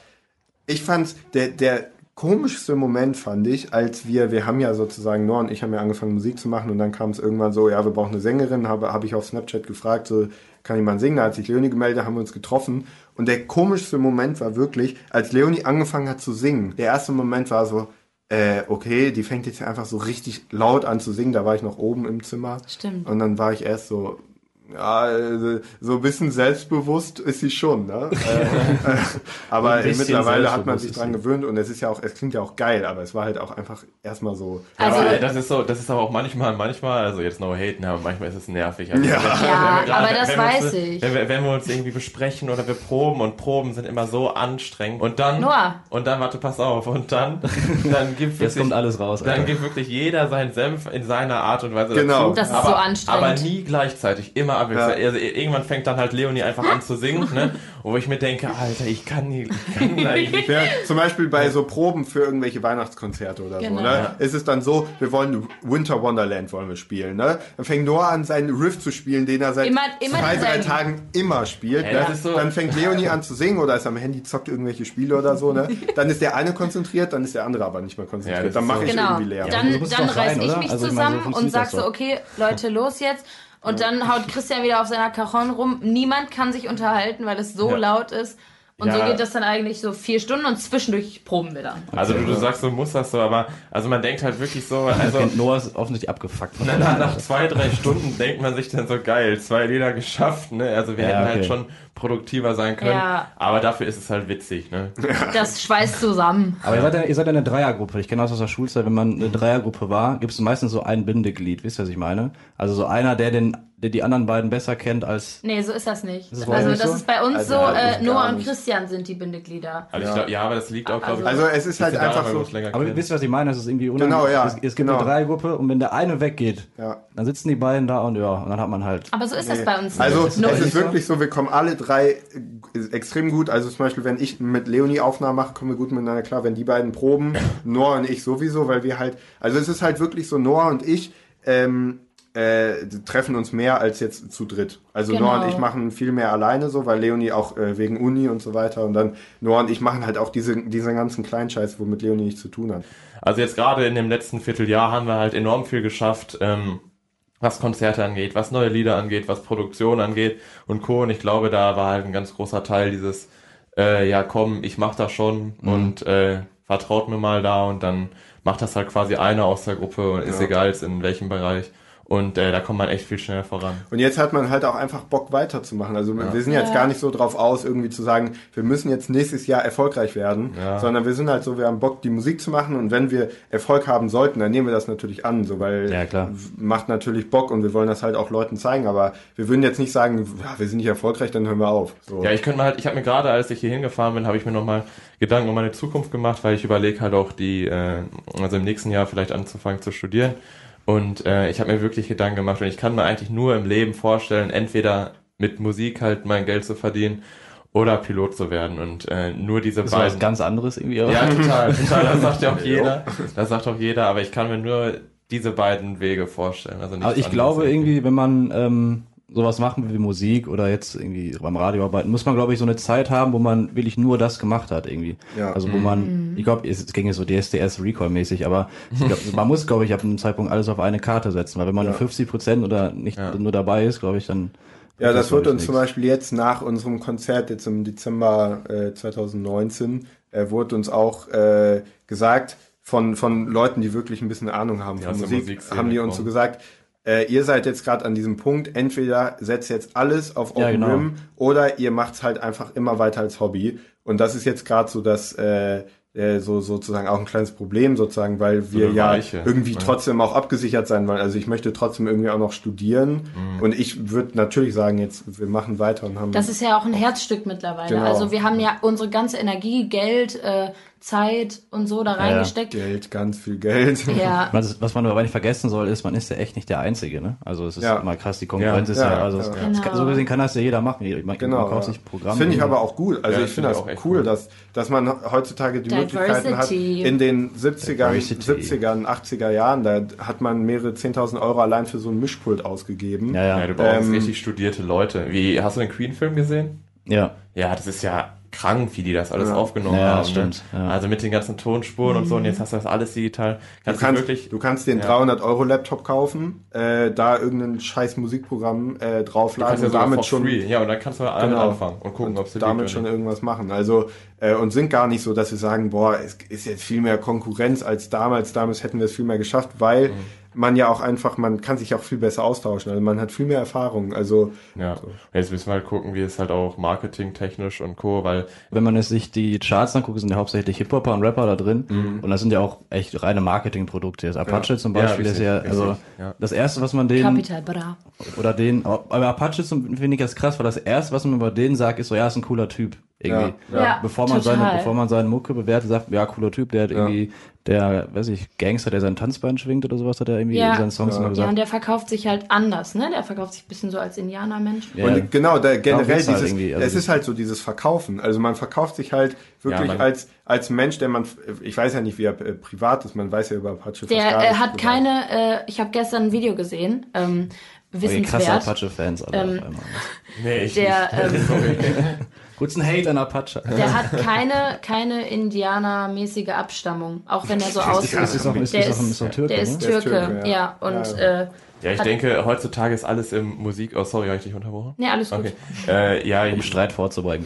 Speaker 4: ich fand's, der, der komischste Moment fand ich, als wir, wir haben ja sozusagen, Noah und ich haben ja angefangen Musik zu machen und dann kam es irgendwann so, ja, wir brauchen eine Sängerin, habe hab ich auf Snapchat gefragt, so, kann jemand singen? Da hat sich Leonie gemeldet, haben wir uns getroffen und der komischste Moment war wirklich, als Leonie angefangen hat zu singen. Der erste Moment war so, äh, okay, die fängt jetzt einfach so richtig laut an zu singen, da war ich noch oben im Zimmer.
Speaker 2: Stimmt.
Speaker 4: Und dann war ich erst so, ja, also, so ein bisschen selbstbewusst ist sie schon, ne? äh, äh, aber mittlerweile hat man sich dran gewöhnt und es ist ja auch, es klingt ja auch geil, aber es war halt auch einfach erstmal so.
Speaker 2: Also-
Speaker 3: aber das ist so, das ist aber auch manchmal, manchmal, also jetzt no haten, aber manchmal ist es nervig. Also
Speaker 4: Ja.
Speaker 2: Ja,
Speaker 3: gerade-
Speaker 2: aber das
Speaker 3: wir uns,
Speaker 2: weiß ich.
Speaker 3: Wenn wir, wenn wir uns irgendwie besprechen oder wir proben und Proben sind immer so anstrengend und dann,
Speaker 2: Noah.
Speaker 3: und dann, warte, pass auf, und dann, dann gibt
Speaker 1: Jetzt
Speaker 3: wirklich,
Speaker 1: kommt alles raus.
Speaker 3: dann gibt wirklich jeder seinen Senf in seiner Art und Weise
Speaker 4: Genau.
Speaker 3: dazu.
Speaker 2: Das ist
Speaker 3: aber,
Speaker 2: so anstrengend.
Speaker 3: Aber nie gleichzeitig, immer abwechselnd.
Speaker 4: Ja.
Speaker 3: Also, irgendwann fängt dann halt Leonie einfach an zu singen, ne? Wo ich mir denke, Alter, ich kann nie, ich kann gleich nicht.
Speaker 4: Ja, zum Beispiel bei so Proben für irgendwelche Weihnachtskonzerte oder
Speaker 2: Genau.
Speaker 4: so, ne? Ist es dann so, wir wollen Winter Wonderland wollen wir spielen, ne? Dann fängt Noah an, seinen Riff zu spielen, den er seit
Speaker 2: Immer- immer
Speaker 4: zwei, drei. Tagen immer spielt.
Speaker 3: Ja,
Speaker 4: ne?
Speaker 3: so-
Speaker 4: Dann fängt Leonie an zu singen oder ist am Handy, zockt irgendwelche Spiele oder so, ne? Dann ist der eine konzentriert, dann ist der andere aber nicht mehr
Speaker 3: Ja,
Speaker 4: konzentriert.
Speaker 3: das
Speaker 4: dann mache
Speaker 3: so.
Speaker 4: ich
Speaker 2: Genau.
Speaker 4: irgendwie leer.
Speaker 2: Dann, dann reiß ich mich
Speaker 1: Also ich meine, so
Speaker 2: zusammen und
Speaker 1: funktioniert
Speaker 2: sag
Speaker 1: das
Speaker 2: so, okay, Leute, los jetzt. Und dann haut Christian wieder auf seiner Cajon rum. Niemand kann sich unterhalten, weil es so
Speaker 3: Ja.
Speaker 2: laut ist. Und
Speaker 3: Ja.
Speaker 2: so geht das dann eigentlich so vier Stunden und zwischendurch proben wir dann.
Speaker 3: Also du, du sagst, du musst das so, aber also man denkt halt wirklich so, also
Speaker 1: Noah ist offensichtlich abgefuckt. von
Speaker 3: nach, nach zwei, drei Stunden denkt man sich dann so geil, zwei Lieder geschafft, ne? Also wir
Speaker 1: Ja,
Speaker 3: hätten halt
Speaker 1: okay.
Speaker 3: schon produktiver sein können,
Speaker 2: Ja.
Speaker 3: aber dafür ist es halt witzig, ne?
Speaker 2: Das schweißt zusammen.
Speaker 1: Aber ihr seid, ja, ihr seid ja eine Dreiergruppe. Ich kenne das aus der Schulzeit, wenn man eine Dreiergruppe war, gibt es meistens so ein Bindeglied. Wisst ihr, was ich meine? Also so einer, der den, der die anderen beiden besser kennt als.
Speaker 2: Nee, so ist das nicht.
Speaker 1: Ist das
Speaker 2: also
Speaker 1: nicht
Speaker 2: das
Speaker 1: so?
Speaker 2: ist bei uns
Speaker 4: Also
Speaker 2: so,
Speaker 4: halt
Speaker 2: äh, Noah und. Christian sind die Bindeglieder.
Speaker 3: Also ich glaube, ja, aber das liegt auch, glaube ich,
Speaker 4: Also es ist halt einfach so.
Speaker 1: Aber
Speaker 3: kennen.
Speaker 1: wisst ihr, was ich meine? Es ist irgendwie unangenehm.
Speaker 4: Genau, ja,
Speaker 1: Es, es gibt
Speaker 4: genau.
Speaker 1: eine Dreiergruppe und wenn der eine weggeht,
Speaker 4: Ja.
Speaker 1: dann sitzen die beiden da und ja, und dann hat man halt.
Speaker 2: Aber so ist das bei uns
Speaker 4: Also
Speaker 2: nicht.
Speaker 4: es
Speaker 2: Null.
Speaker 4: ist wirklich so, wir kommen alle drei äh, extrem gut. Also zum Beispiel, wenn ich mit Leonie Aufnahmen mache, kommen wir gut miteinander klar. Wenn die beiden proben, Noah und ich sowieso, weil wir halt, also es ist halt wirklich so, Noah und ich ähm, äh, treffen uns mehr als jetzt zu dritt. Also
Speaker 2: Genau.
Speaker 4: Noah und ich machen viel mehr alleine so, weil Leonie auch äh, wegen Uni und so weiter und dann Noah und ich machen halt auch diese, diese ganzen Kleinscheiß, womit Leonie nichts zu tun hat.
Speaker 3: Also jetzt gerade in dem letzten Vierteljahr haben wir halt enorm viel geschafft, ähm, was Konzerte angeht, was neue Lieder angeht, was Produktion angeht und Co. Und ich glaube, da war halt ein ganz großer Teil dieses, äh, ja komm, ich mach das schon und äh, vertraut mir mal da und dann macht das halt quasi einer aus der Gruppe und ist
Speaker 4: Ja.
Speaker 3: egal in welchem Bereich. Und äh, da kommt man echt viel schneller voran.
Speaker 4: Und jetzt hat man halt auch einfach Bock weiterzumachen. Also wir sind jetzt
Speaker 2: Ja.
Speaker 4: gar nicht so drauf aus, irgendwie zu sagen, wir müssen jetzt nächstes Jahr erfolgreich werden,
Speaker 3: Ja.
Speaker 4: sondern wir sind halt so, wir haben Bock, die Musik zu machen und wenn wir Erfolg haben sollten, dann nehmen wir das natürlich an, so weil
Speaker 1: Ja, klar.
Speaker 4: macht natürlich Bock und wir wollen das halt auch Leuten zeigen, aber wir würden jetzt nicht sagen, ja, wir sind nicht erfolgreich, dann hören wir auf. So.
Speaker 3: Ja, ich könnte mal halt, ich habe mir gerade, als ich hier hingefahren bin, habe ich mir nochmal Gedanken um meine Zukunft gemacht, weil ich überlege halt auch die, äh, also im nächsten Jahr vielleicht anzufangen zu studieren. Und äh, ich habe mir wirklich Gedanken gemacht und ich kann mir eigentlich nur im Leben vorstellen, entweder mit Musik halt mein Geld zu verdienen oder Pilot zu werden. Und äh, nur diese
Speaker 1: Das war was
Speaker 3: beiden.
Speaker 1: ganz anderes irgendwie. aber-
Speaker 3: Ja, total, total. Das sagt ja auch jeder. Das sagt auch jeder, aber ich kann mir nur diese beiden Wege vorstellen. Also nicht
Speaker 1: Aber ich glaube irgendwie, wenn man ähm, sowas machen wie Musik oder jetzt irgendwie beim Radio arbeiten, muss man glaube ich so eine Zeit haben, wo man wirklich nur das gemacht hat irgendwie.
Speaker 4: Ja.
Speaker 1: Also wo man, ich glaube, es ging jetzt so DSDS Recall mäßig, aber glaub, man muss glaube ich ab einem Zeitpunkt alles auf eine Karte setzen, weil wenn man
Speaker 4: Ja.
Speaker 1: nur 50 Prozent oder nicht
Speaker 3: Ja.
Speaker 1: nur dabei ist, glaube ich, dann
Speaker 4: Ja, das
Speaker 1: glaub
Speaker 4: wird uns zum
Speaker 1: nix.
Speaker 4: Beispiel jetzt nach unserem Konzert, jetzt im Dezember äh, 2019, äh, wurde uns auch äh, gesagt von, von Leuten, die wirklich ein bisschen Ahnung haben
Speaker 3: Ja,
Speaker 4: von Musik, haben die uns so gesagt, äh, ihr seid jetzt gerade an diesem Punkt, entweder setzt jetzt alles auf Open
Speaker 1: Ja, genau.
Speaker 4: Rim oder ihr macht's halt einfach immer weiter als Hobby. Und das ist jetzt gerade so das, äh, äh, so sozusagen auch ein kleines Problem sozusagen, weil wir
Speaker 3: eine
Speaker 4: ja
Speaker 3: Weiche.
Speaker 4: irgendwie
Speaker 3: Ja.
Speaker 4: trotzdem auch abgesichert sein wollen. Also ich möchte trotzdem irgendwie auch noch studieren
Speaker 3: Mhm.
Speaker 4: und ich würde natürlich sagen, jetzt wir machen weiter und haben
Speaker 2: Das ist ja auch ein Herzstück mittlerweile.
Speaker 4: Genau.
Speaker 2: Also wir haben ja unsere ganze Energie, Geld, äh, Zeit und so da reingesteckt.
Speaker 4: Geld, ganz viel Geld.
Speaker 2: Ja.
Speaker 1: Was, was man aber nicht vergessen soll, ist, man ist ja echt nicht der Einzige, ne? Also es ist
Speaker 4: Ja.
Speaker 1: immer krass, die Konkurrenz
Speaker 3: Ja.
Speaker 1: ist ja,
Speaker 4: Ja,
Speaker 1: also
Speaker 4: ja.
Speaker 1: es-
Speaker 2: Genau.
Speaker 1: es kann, so gesehen kann das ja jeder machen. Man,
Speaker 4: Genau.
Speaker 1: man kauft
Speaker 4: ja.
Speaker 1: sich ein Programm.
Speaker 4: Das finde ich aber auch gut. Also
Speaker 3: Ja,
Speaker 4: ich finde das
Speaker 3: auch
Speaker 4: cool, dass, dass man heutzutage die Möglichkeiten hat.
Speaker 2: Diversity.
Speaker 4: In den 70ern,
Speaker 1: Diversity.
Speaker 4: 70ern, 80er Jahren, da hat man mehrere 10.000 Euro allein für so ein Mischpult ausgegeben.
Speaker 1: Ja, ja.
Speaker 3: Ja, du brauchst
Speaker 4: Ähm,
Speaker 3: richtig studierte Leute. Wie, hast du den Queen-Film gesehen?
Speaker 1: ja.
Speaker 3: Ja, das ist ja krank, wie die das alles
Speaker 4: Ja.
Speaker 3: aufgenommen
Speaker 1: Ja,
Speaker 3: haben.
Speaker 1: stimmt,
Speaker 3: Ne?
Speaker 1: ja.
Speaker 3: Also mit den ganzen Tonspuren und so und jetzt hast du das alles digital.
Speaker 4: Du
Speaker 3: Kannst
Speaker 4: kannst,
Speaker 3: du wirklich.
Speaker 4: du kannst den
Speaker 3: Ja.
Speaker 4: 300 Euro Laptop kaufen, äh, da irgendein scheiß Musikprogramm äh,
Speaker 3: Du kannst
Speaker 4: draufladen
Speaker 3: ja
Speaker 4: und damit schon
Speaker 3: free. Ja, und dann kannst du damit
Speaker 4: Genau.
Speaker 3: anfangen und gucken, ob dir
Speaker 4: damit schon irgendwas machen. Also äh, und sind gar nicht so, dass wir sagen, boah, es ist jetzt viel mehr Konkurrenz als damals. Damals hätten wir es viel mehr geschafft, weil
Speaker 3: Mhm.
Speaker 4: man ja auch einfach, man kann sich auch viel besser austauschen. Also man hat viel mehr Erfahrung. Also
Speaker 3: Ja. Und Jetzt müssen wir halt gucken, wie es halt auch marketingtechnisch und Co., weil
Speaker 1: Wenn man jetzt sich die Charts anguckt, sind ja hauptsächlich Hip-Hopper und Rapper da drin. Und das sind ja auch echt reine Marketingprodukte. Jetzt Apache zum
Speaker 3: Ja,
Speaker 1: Beispiel ist
Speaker 3: richtig,
Speaker 1: ja,
Speaker 3: richtig,
Speaker 1: also
Speaker 3: ja.
Speaker 1: das erste, was man denen,
Speaker 2: Capital Bra.
Speaker 1: oder den, aber Apache zum- finde ich das krass, weil das erste, was man über den sagt, ist so, ja, ist ein cooler Typ. Irgendwie.
Speaker 2: Ja, Ja,
Speaker 1: bevor man seine, bevor man seine Mucke bewertet, sagt, ja, cooler Typ, der hat irgendwie, der, weiß ich, Gangster, der sein Tanzbein schwingt oder sowas, hat er irgendwie
Speaker 2: Ja.
Speaker 1: in seinen Songs immer
Speaker 2: Ja,
Speaker 1: gesagt.
Speaker 2: und der verkauft sich halt anders, ne? Der verkauft sich ein bisschen so als Indianermensch.
Speaker 1: Ja.
Speaker 4: Und genau, da generell
Speaker 1: halt
Speaker 4: dieses,
Speaker 1: irgendwie, also
Speaker 4: es ist halt so dieses Verkaufen. Also man verkauft sich halt wirklich
Speaker 3: Ja, man-
Speaker 4: als, als Mensch, der man, ich weiß ja nicht, wie er äh, privat ist, man weiß ja über Apache
Speaker 2: Der äh, hat keine, äh, ich habe gestern ein Video gesehen, ähm,
Speaker 1: Okay, krasse
Speaker 2: wissenswert.
Speaker 1: Apache-Fans alle
Speaker 2: Ähm,
Speaker 1: auf einmal.
Speaker 3: nee, ich,
Speaker 2: Der, ähm,
Speaker 1: Kurz ein Hate an Apache.
Speaker 2: der hat keine, keine Indianermäßige Abstammung, auch wenn er so aussieht.
Speaker 1: Ist auch, ist,
Speaker 2: Der
Speaker 1: ist
Speaker 2: ist-
Speaker 1: auch Türke,
Speaker 2: Der ist
Speaker 1: ne?
Speaker 4: Der ist
Speaker 2: Türke,
Speaker 4: Türke,
Speaker 2: ja.
Speaker 4: ja.
Speaker 2: Und
Speaker 4: Ja,
Speaker 2: äh,
Speaker 3: ja, ich denke, heutzutage ist alles im Musik... Oh, sorry, habe ich dich unterbrochen?
Speaker 2: nee, alles gut.
Speaker 3: Okay. Äh, ja,
Speaker 1: um Streit vorzubeugen.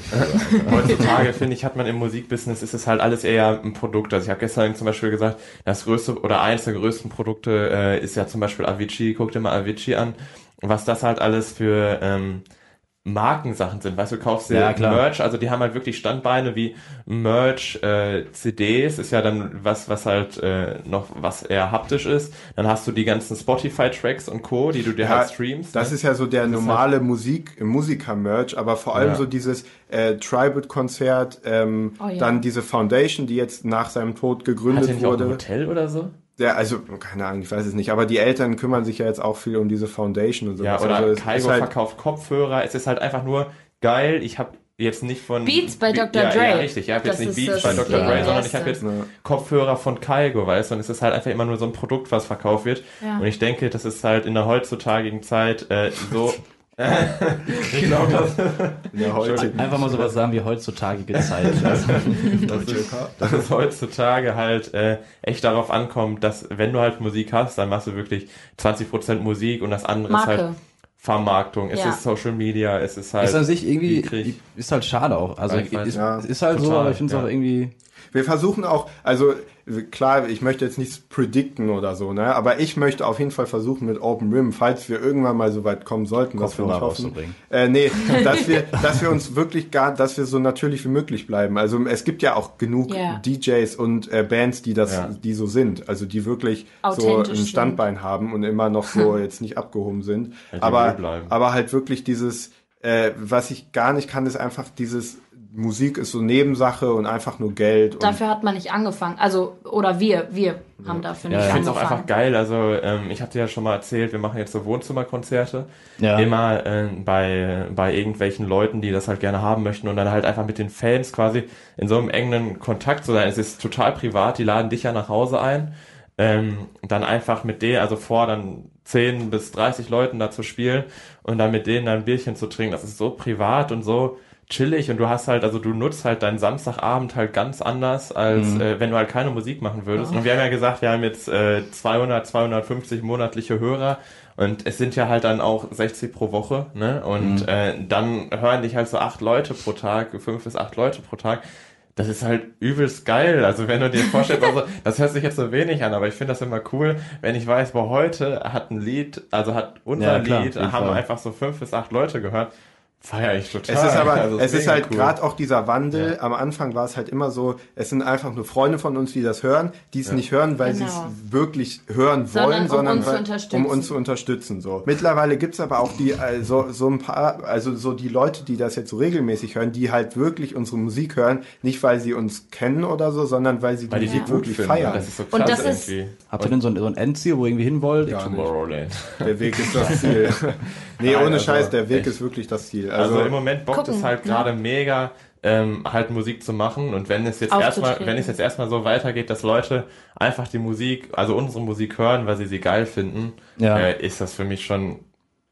Speaker 3: heutzutage finde ich, hat man im Musikbusiness ist es halt alles eher ein Produkt. Also ich habe gestern zum Beispiel gesagt, das größte oder eins der größten Produkte äh, ist ja zum Beispiel Avicii. Guck dir mal Avicii an, was das halt alles für ähm, Markensachen sind. Weißt du, du kaufst
Speaker 1: Ja, klar.
Speaker 3: Merch, also die haben halt wirklich Standbeine wie Merch, äh, CDs ist ja dann was, was halt äh, noch was eher haptisch ist. Dann hast du die ganzen Spotify-Tracks und Co., die du dir
Speaker 4: Ja,
Speaker 3: halt streamst.
Speaker 4: Das
Speaker 3: ne?
Speaker 4: ist ja so der normale Musik, Musiker-Merch, aber vor allem
Speaker 3: Ja.
Speaker 4: so dieses äh, Tribute-Konzert, ähm,
Speaker 2: Oh ja.
Speaker 4: dann diese Foundation, die jetzt nach seinem Tod
Speaker 3: Hat
Speaker 4: gegründet
Speaker 3: der nicht auch ein
Speaker 4: wurde.
Speaker 3: Hotel oder so?
Speaker 4: Der, also, keine Ahnung, ich weiß es nicht, aber die Eltern kümmern sich ja jetzt auch viel um diese Foundation und so.
Speaker 3: Ja, oder
Speaker 4: also, es
Speaker 3: Kaigo
Speaker 4: halt,
Speaker 3: verkauft Kopfhörer. Es ist halt einfach nur geil. Ich habe jetzt nicht von
Speaker 2: Beats bei
Speaker 3: Be-
Speaker 2: Dr.
Speaker 3: ja,
Speaker 2: Dre.
Speaker 3: Ja, richtig. Ich habe jetzt nicht Beats bei Dr. Dre, sondern ich habe jetzt
Speaker 4: Ja.
Speaker 3: Kopfhörer von Kaigo, weißt du? Und es ist halt einfach immer nur so ein Produkt, was verkauft wird.
Speaker 2: Ja.
Speaker 3: Und ich denke, das ist halt in der heutzutage Zeit äh, so. ich glaube, das,
Speaker 4: in der heutigen
Speaker 1: Einfach mal sowas sagen wie heutzutage Zeit. Also,
Speaker 3: das, ist, dass es heutzutage halt äh, echt darauf ankommt, dass wenn du halt Musik hast, dann machst du wirklich 20% Musik und das andere ist halt
Speaker 2: Marke.
Speaker 3: Vermarktung, es
Speaker 2: Ja.
Speaker 3: ist Social Media, es ist halt.
Speaker 1: ist an sich irgendwie, ist halt schade auch. Also,
Speaker 3: Ja, ich weiß.
Speaker 1: ist,
Speaker 4: Ja.
Speaker 1: ist halt so,
Speaker 3: Total,
Speaker 1: aber ich finde es
Speaker 3: ja.
Speaker 1: auch irgendwie,
Speaker 4: Wir versuchen auch, also klar, ich möchte jetzt nichts predikten oder so, ne? Aber ich möchte auf jeden Fall versuchen mit Open Rim, falls wir irgendwann mal so weit kommen sollten, was wir nicht hoffen,
Speaker 1: rauszubringen.
Speaker 4: äh, nee, dass wir, dass wir uns wirklich gar, dass wir so natürlich wie möglich bleiben. Also es gibt ja auch genug
Speaker 2: Ja.
Speaker 4: DJs und äh, Bands, die das,
Speaker 3: Ja.
Speaker 4: die so sind, also die wirklich so ein Standbein haben und immer noch so jetzt nicht abgehoben sind,
Speaker 3: Halt
Speaker 4: aber aber halt wirklich dieses, äh, was ich gar nicht kann, ist einfach dieses Musik ist so Nebensache und einfach nur Geld. Und
Speaker 2: Dafür hat man nicht angefangen. Also, oder wir, wir haben dafür
Speaker 1: Ja,
Speaker 2: nicht
Speaker 1: ich
Speaker 3: Ich finde es auch
Speaker 2: angefangen.
Speaker 3: einfach geil. Also ähm, ich hatte ja schon mal erzählt, wir machen jetzt so Wohnzimmerkonzerte.
Speaker 1: Ja.
Speaker 3: Immer äh, bei, bei irgendwelchen Leuten, die das halt gerne haben möchten und dann halt einfach mit den Fans quasi in so einem engen Kontakt zu sein. Es ist total privat, die laden dich ja nach Hause ein. Ähm, dann einfach mit denen, also vor dann 10 bis 30 Leuten da zu spielen und dann mit denen dann ein Bierchen zu trinken. Das ist so privat und so chillig und du hast halt, also du nutzt halt deinen Samstagabend halt ganz anders, als äh, wenn du halt keine Musik machen würdest. Und wir haben ja gesagt, wir haben jetzt äh, 200, 250 monatliche Hörer und es sind ja halt dann auch 60 pro Woche, ne? Und äh, dann hören dich halt so acht Leute pro Tag, fünf bis acht Leute pro Tag. Das ist halt übelst geil. Also wenn du dir vorstellst, also das hört sich jetzt so wenig an, aber ich finde das immer cool, wenn ich weiß, boah, heute hat ein Lied, also hat unser
Speaker 1: Ja, klar,
Speaker 3: Lied, haben
Speaker 1: Fall.
Speaker 3: einfach so fünf bis acht Leute gehört. Feier ich total.
Speaker 4: Es ist aber,
Speaker 3: Also,
Speaker 4: es ist halt
Speaker 3: cool.
Speaker 4: gerade auch dieser Wandel. Am Anfang war es halt immer so, es sind einfach nur Freunde von uns, die das hören, die es nicht hören, weil sie
Speaker 2: Genau.
Speaker 4: es wirklich hören
Speaker 2: Sondern
Speaker 4: wollen,
Speaker 2: um
Speaker 4: sondern
Speaker 2: uns
Speaker 4: weil, um uns zu unterstützen. So. Mittlerweile gibt's aber auch die, also so ein paar, also so die Leute, die das jetzt so regelmäßig hören, die halt wirklich unsere Musik hören, nicht weil sie uns kennen oder so, sondern weil sie
Speaker 3: Weil
Speaker 4: die
Speaker 3: die
Speaker 4: Musik
Speaker 3: gut
Speaker 4: wirklich
Speaker 3: finden.
Speaker 4: feiern.
Speaker 3: Das ist so
Speaker 2: Und
Speaker 3: krass
Speaker 2: das ist-
Speaker 3: irgendwie.
Speaker 1: Habt ihr denn so ein, so ein Endziel, wo ihr irgendwie hin wollt?
Speaker 3: Tomorrowland.
Speaker 4: Der Weg ist das Ziel. nee,
Speaker 3: Nein,
Speaker 4: ohne
Speaker 3: also
Speaker 4: Scheiß, der Weg
Speaker 3: echt.
Speaker 4: ist wirklich das Ziel.
Speaker 3: Also,
Speaker 4: Also,
Speaker 3: im Moment bockt
Speaker 2: gucken,
Speaker 3: es halt
Speaker 2: ne?
Speaker 3: gerade mega, ähm, halt Musik zu machen. Und wenn es jetzt erstmal, wenn es jetzt erstmal so weitergeht, dass Leute einfach die Musik, also unsere Musik hören, weil sie sie geil finden,
Speaker 1: Ja.
Speaker 3: äh, ist das für mich schon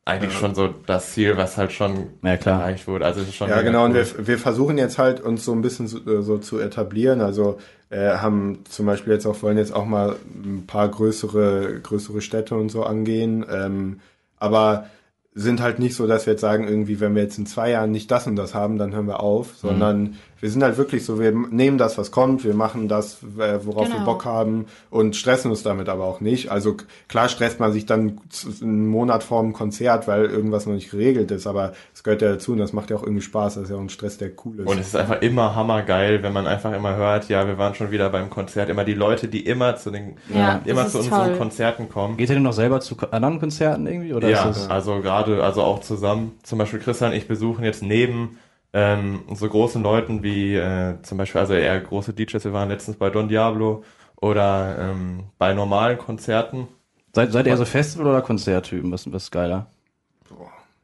Speaker 3: eigentlich schon so das Ziel, was halt schon
Speaker 1: Ja, klar.
Speaker 3: erreicht wurde. Also schon
Speaker 4: Ja, genau. Und
Speaker 3: cool.
Speaker 4: wir, wir versuchen jetzt halt uns so ein bisschen so, äh, so zu etablieren. Also äh, haben zum Beispiel jetzt auch wollen jetzt auch mal ein paar größere größere Städte und so angehen. Ähm, aber sind halt nicht so, dass wir jetzt sagen, irgendwie, wenn wir jetzt in zwei Jahren nicht das und das haben, dann hören wir auf, sondern wir sind halt wirklich so, wir nehmen das, was kommt, wir machen das, äh, worauf wir
Speaker 2: Genau.
Speaker 4: Bock haben und stressen uns damit aber auch nicht. Also klar stresst man sich dann einen Monat vor dem Konzert, weil irgendwas noch nicht geregelt ist, aber es gehört ja dazu und das macht ja auch irgendwie Spaß, das ist ja auch ein Stress, der cool ist.
Speaker 3: Und es ist einfach immer hammergeil, wenn man einfach immer hört, ja, wir waren schon wieder beim Konzert. Immer die Leute, die immer zu den,
Speaker 2: Ja,
Speaker 3: immer zu unseren
Speaker 2: toll.
Speaker 3: Konzerten kommen.
Speaker 1: Geht ihr denn noch selber zu anderen Konzerten irgendwie? Oder
Speaker 3: ja,
Speaker 1: ist das,
Speaker 3: also gerade, also auch zusammen. Zum Beispiel Christian und ich besuchen jetzt neben ähm, so großen Leuten wie äh, zum Beispiel, also eher große DJs, wir waren letztens bei Don Diablo oder ähm, bei normalen Konzerten.
Speaker 1: seid, seid ihr so Festival- oder Konzerttypen? Was, was ist geiler?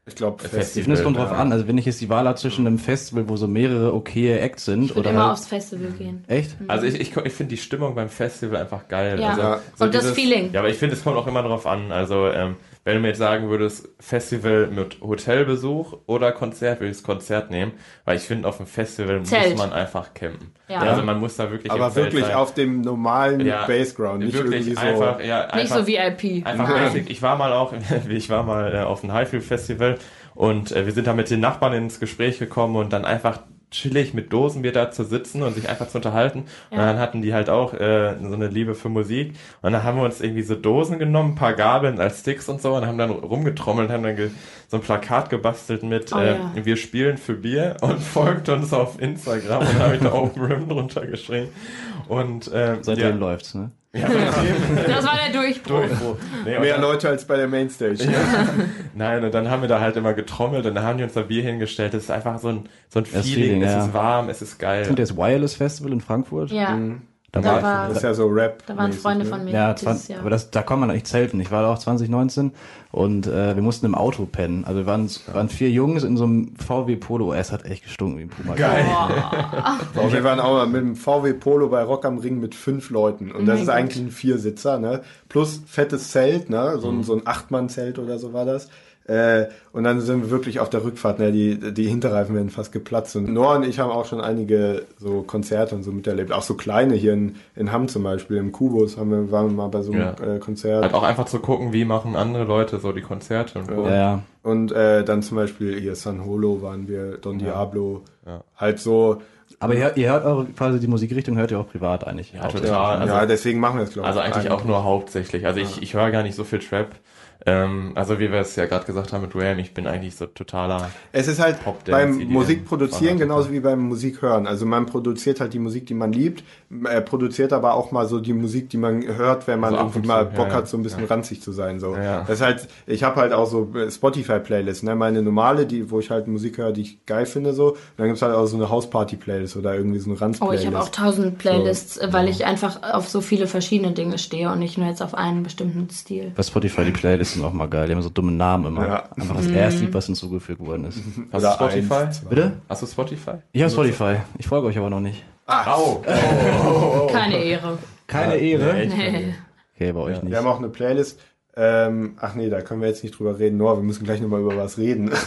Speaker 4: ich glaube,
Speaker 3: Festival.
Speaker 1: Ich finde, es kommt drauf
Speaker 3: ja.
Speaker 1: an. Also wenn ich jetzt die Wahl habe zwischen einem Festival, wo so mehrere okaye Acts sind,
Speaker 2: Ich würde
Speaker 1: oder
Speaker 2: immer
Speaker 1: halt,
Speaker 2: aufs Festival gehen.
Speaker 1: echt?
Speaker 3: Also ich, ich, ich finde die Stimmung beim Festival einfach geil.
Speaker 2: Ja.
Speaker 3: Also,
Speaker 4: Ja.
Speaker 2: Und das Feeling.
Speaker 3: Ja, aber ich finde, es kommt auch immer drauf an. Also, ähm, wenn du mir jetzt sagen würdest, Festival mit Hotelbesuch oder Konzert, würde ich das Konzert nehmen. Weil ich finde, auf dem Festival
Speaker 2: Zelt.
Speaker 3: muss man einfach campen.
Speaker 2: Ja.
Speaker 3: Also man muss da wirklich im
Speaker 4: aber
Speaker 3: Zelt
Speaker 4: wirklich
Speaker 3: sein.
Speaker 4: auf dem normalen
Speaker 3: Ja,
Speaker 4: Bassground, nicht
Speaker 3: wirklich
Speaker 4: irgendwie so.
Speaker 3: einfach, ja,
Speaker 2: Nicht
Speaker 3: einfach,
Speaker 2: so VIP.
Speaker 3: Einfach basic. Ich war mal auch, ich war mal äh, auf dem Highfield Festival und äh, wir sind da mit den Nachbarn ins Gespräch gekommen und dann einfach chillig mit Dosenbier da zu sitzen und sich einfach zu unterhalten. Und
Speaker 2: Ja.
Speaker 3: dann hatten die halt auch äh, so eine Liebe für Musik. Und dann haben wir uns irgendwie so Dosen genommen, ein paar Gabeln als Sticks und so und haben dann rumgetrommelt, haben dann so ein Plakat gebastelt mit
Speaker 2: Oh
Speaker 3: äh,
Speaker 2: ja.
Speaker 3: Wir spielen für Bier und folgt uns auf Instagram und habe ich da Open Rim drunter geschrieben. Und ähm,
Speaker 1: Seitdem
Speaker 3: ja,
Speaker 1: läuft's, ne?
Speaker 3: Ja,
Speaker 2: Das war der Durchbruch.
Speaker 3: Nee, und
Speaker 4: Mehr
Speaker 3: dann-
Speaker 4: Leute als bei der Mainstage.
Speaker 3: Nein, und dann haben wir da halt immer getrommelt und dann haben die uns da Bier hingestellt. Das ist einfach so ein, so ein Feeling.
Speaker 1: Feeling,
Speaker 3: es
Speaker 1: ja.
Speaker 3: ist warm, es ist geil.
Speaker 1: Und das Wireless Festival in Frankfurt?
Speaker 2: Ja,
Speaker 1: Da
Speaker 2: Da
Speaker 1: war,
Speaker 2: war-
Speaker 4: Das ist ja so Rap.
Speaker 2: da waren Freunde von mir
Speaker 1: ja,
Speaker 2: dieses
Speaker 1: 20,
Speaker 2: Jahr.
Speaker 1: aber das, da kann man nicht zelten. Ich war da auch 2019 und äh, wir mussten im Auto pennen. Also wir waren, waren vier Jungs in so einem VW Polo. Es hat echt gestunken wie ein Puma.
Speaker 3: Geil.
Speaker 4: Oh, wir waren auch mal mit dem VW Polo bei Rock am Ring mit fünf Leuten. Und das
Speaker 2: mein
Speaker 4: ist
Speaker 2: Gott.
Speaker 4: eigentlich ein Viersitzer, ne? Plus fettes Zelt, ne? So,
Speaker 3: Mhm.
Speaker 4: ein so ein Achtmann-Zelt oder so war das. Äh, und dann sind wir wirklich auf der Rückfahrt, ne? Die, die Hinterreifen werden fast geplatzt. Und Noah und ich haben auch schon einige so Konzerte und so miterlebt. Auch so kleine hier in, in Hamm zum Beispiel, im Kubus haben wir, waren wir mal bei so einem
Speaker 3: Ja.
Speaker 4: äh, Konzert.
Speaker 3: Halt auch einfach zu gucken, wie machen andere Leute so die Konzerte und
Speaker 1: Ja, ja.
Speaker 4: Und äh, dann zum Beispiel hier San Holo waren wir, Don Diablo.
Speaker 3: Ja.
Speaker 4: Halt so,
Speaker 1: Aber ihr, ihr hört eure, quasi die Musikrichtung hört ihr auch privat eigentlich.
Speaker 3: Ja, total. Also,
Speaker 4: ja, deswegen machen wir es, glaube ich.
Speaker 3: also eigentlich auch nur hauptsächlich. Also ich, ich höre gar nicht so viel Trap. Ähm, also wie wir es ja gerade gesagt haben mit Ram, ich bin eigentlich so totaler.
Speaker 4: Es ist halt beim Musikproduzieren genauso wie beim Musikhören. Also man produziert halt die Musik, die man liebt, er produziert aber auch mal so die Musik, die man hört, wenn man
Speaker 3: Also
Speaker 4: irgendwie mal Bock
Speaker 3: ja,
Speaker 4: hat, so ein bisschen
Speaker 3: ja.
Speaker 4: ranzig zu sein. So.
Speaker 3: Ja.
Speaker 4: Das ist halt, ich habe halt auch so Spotify-Playlists, ne? Meine normale, die, wo ich halt Musik höre, die ich geil finde, so. Und dann gibt's halt auch so eine Hausparty-Playlist oder irgendwie so eine
Speaker 2: Oh,
Speaker 4: Ranz-Playlist.
Speaker 2: ich habe auch tausend Playlists, äh, weil ich einfach auf so viele verschiedene Dinge stehe und nicht nur jetzt auf einen bestimmten Stil.
Speaker 1: Bei Spotify die Playlists sind auch mal geil. Die haben so dumme Namen immer.
Speaker 4: Ja.
Speaker 1: Einfach das erste Lied, was hinzugefügt worden ist.
Speaker 3: Hast du Spotify?
Speaker 4: eins.
Speaker 1: Bitte?
Speaker 3: Hast du Spotify?
Speaker 1: Ich habe Spotify. Ich folge euch aber noch nicht.
Speaker 3: Au!
Speaker 2: Keine Ehre.
Speaker 1: Keine Ehre.
Speaker 3: echt?
Speaker 2: Nee.
Speaker 1: Okay, bei euch nicht.
Speaker 4: Wir haben auch eine Playlist. Ähm, ach nee, da können wir jetzt nicht drüber reden. Noah, wir müssen gleich nochmal über was reden.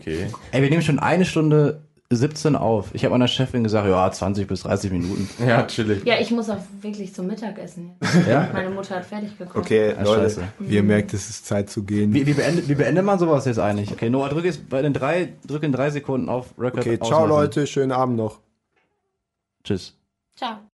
Speaker 3: Okay.
Speaker 1: Ey, wir nehmen schon eine Stunde 17 auf. Ich habe meiner Chefin gesagt, ja, 20 bis 30 Minuten.
Speaker 3: Ja, chillig.
Speaker 2: Ja, ich muss auch wirklich zum Mittagessen jetzt.
Speaker 1: Ja?
Speaker 2: Meine Mutter hat fertig gekocht.
Speaker 4: Okay,
Speaker 1: Ah,
Speaker 4: Leute,
Speaker 1: scheiße.
Speaker 4: wie ihr merkt, es ist Zeit zu gehen.
Speaker 1: Wie, wie, beendet, wie beendet man sowas jetzt eigentlich? Okay, Noah, drück jetzt bei den drei, drück in drei Sekunden auf Record.
Speaker 4: Okay, ciao
Speaker 1: ausmachen.
Speaker 4: Leute, schönen Abend noch.
Speaker 1: Tschüss.
Speaker 2: Ciao.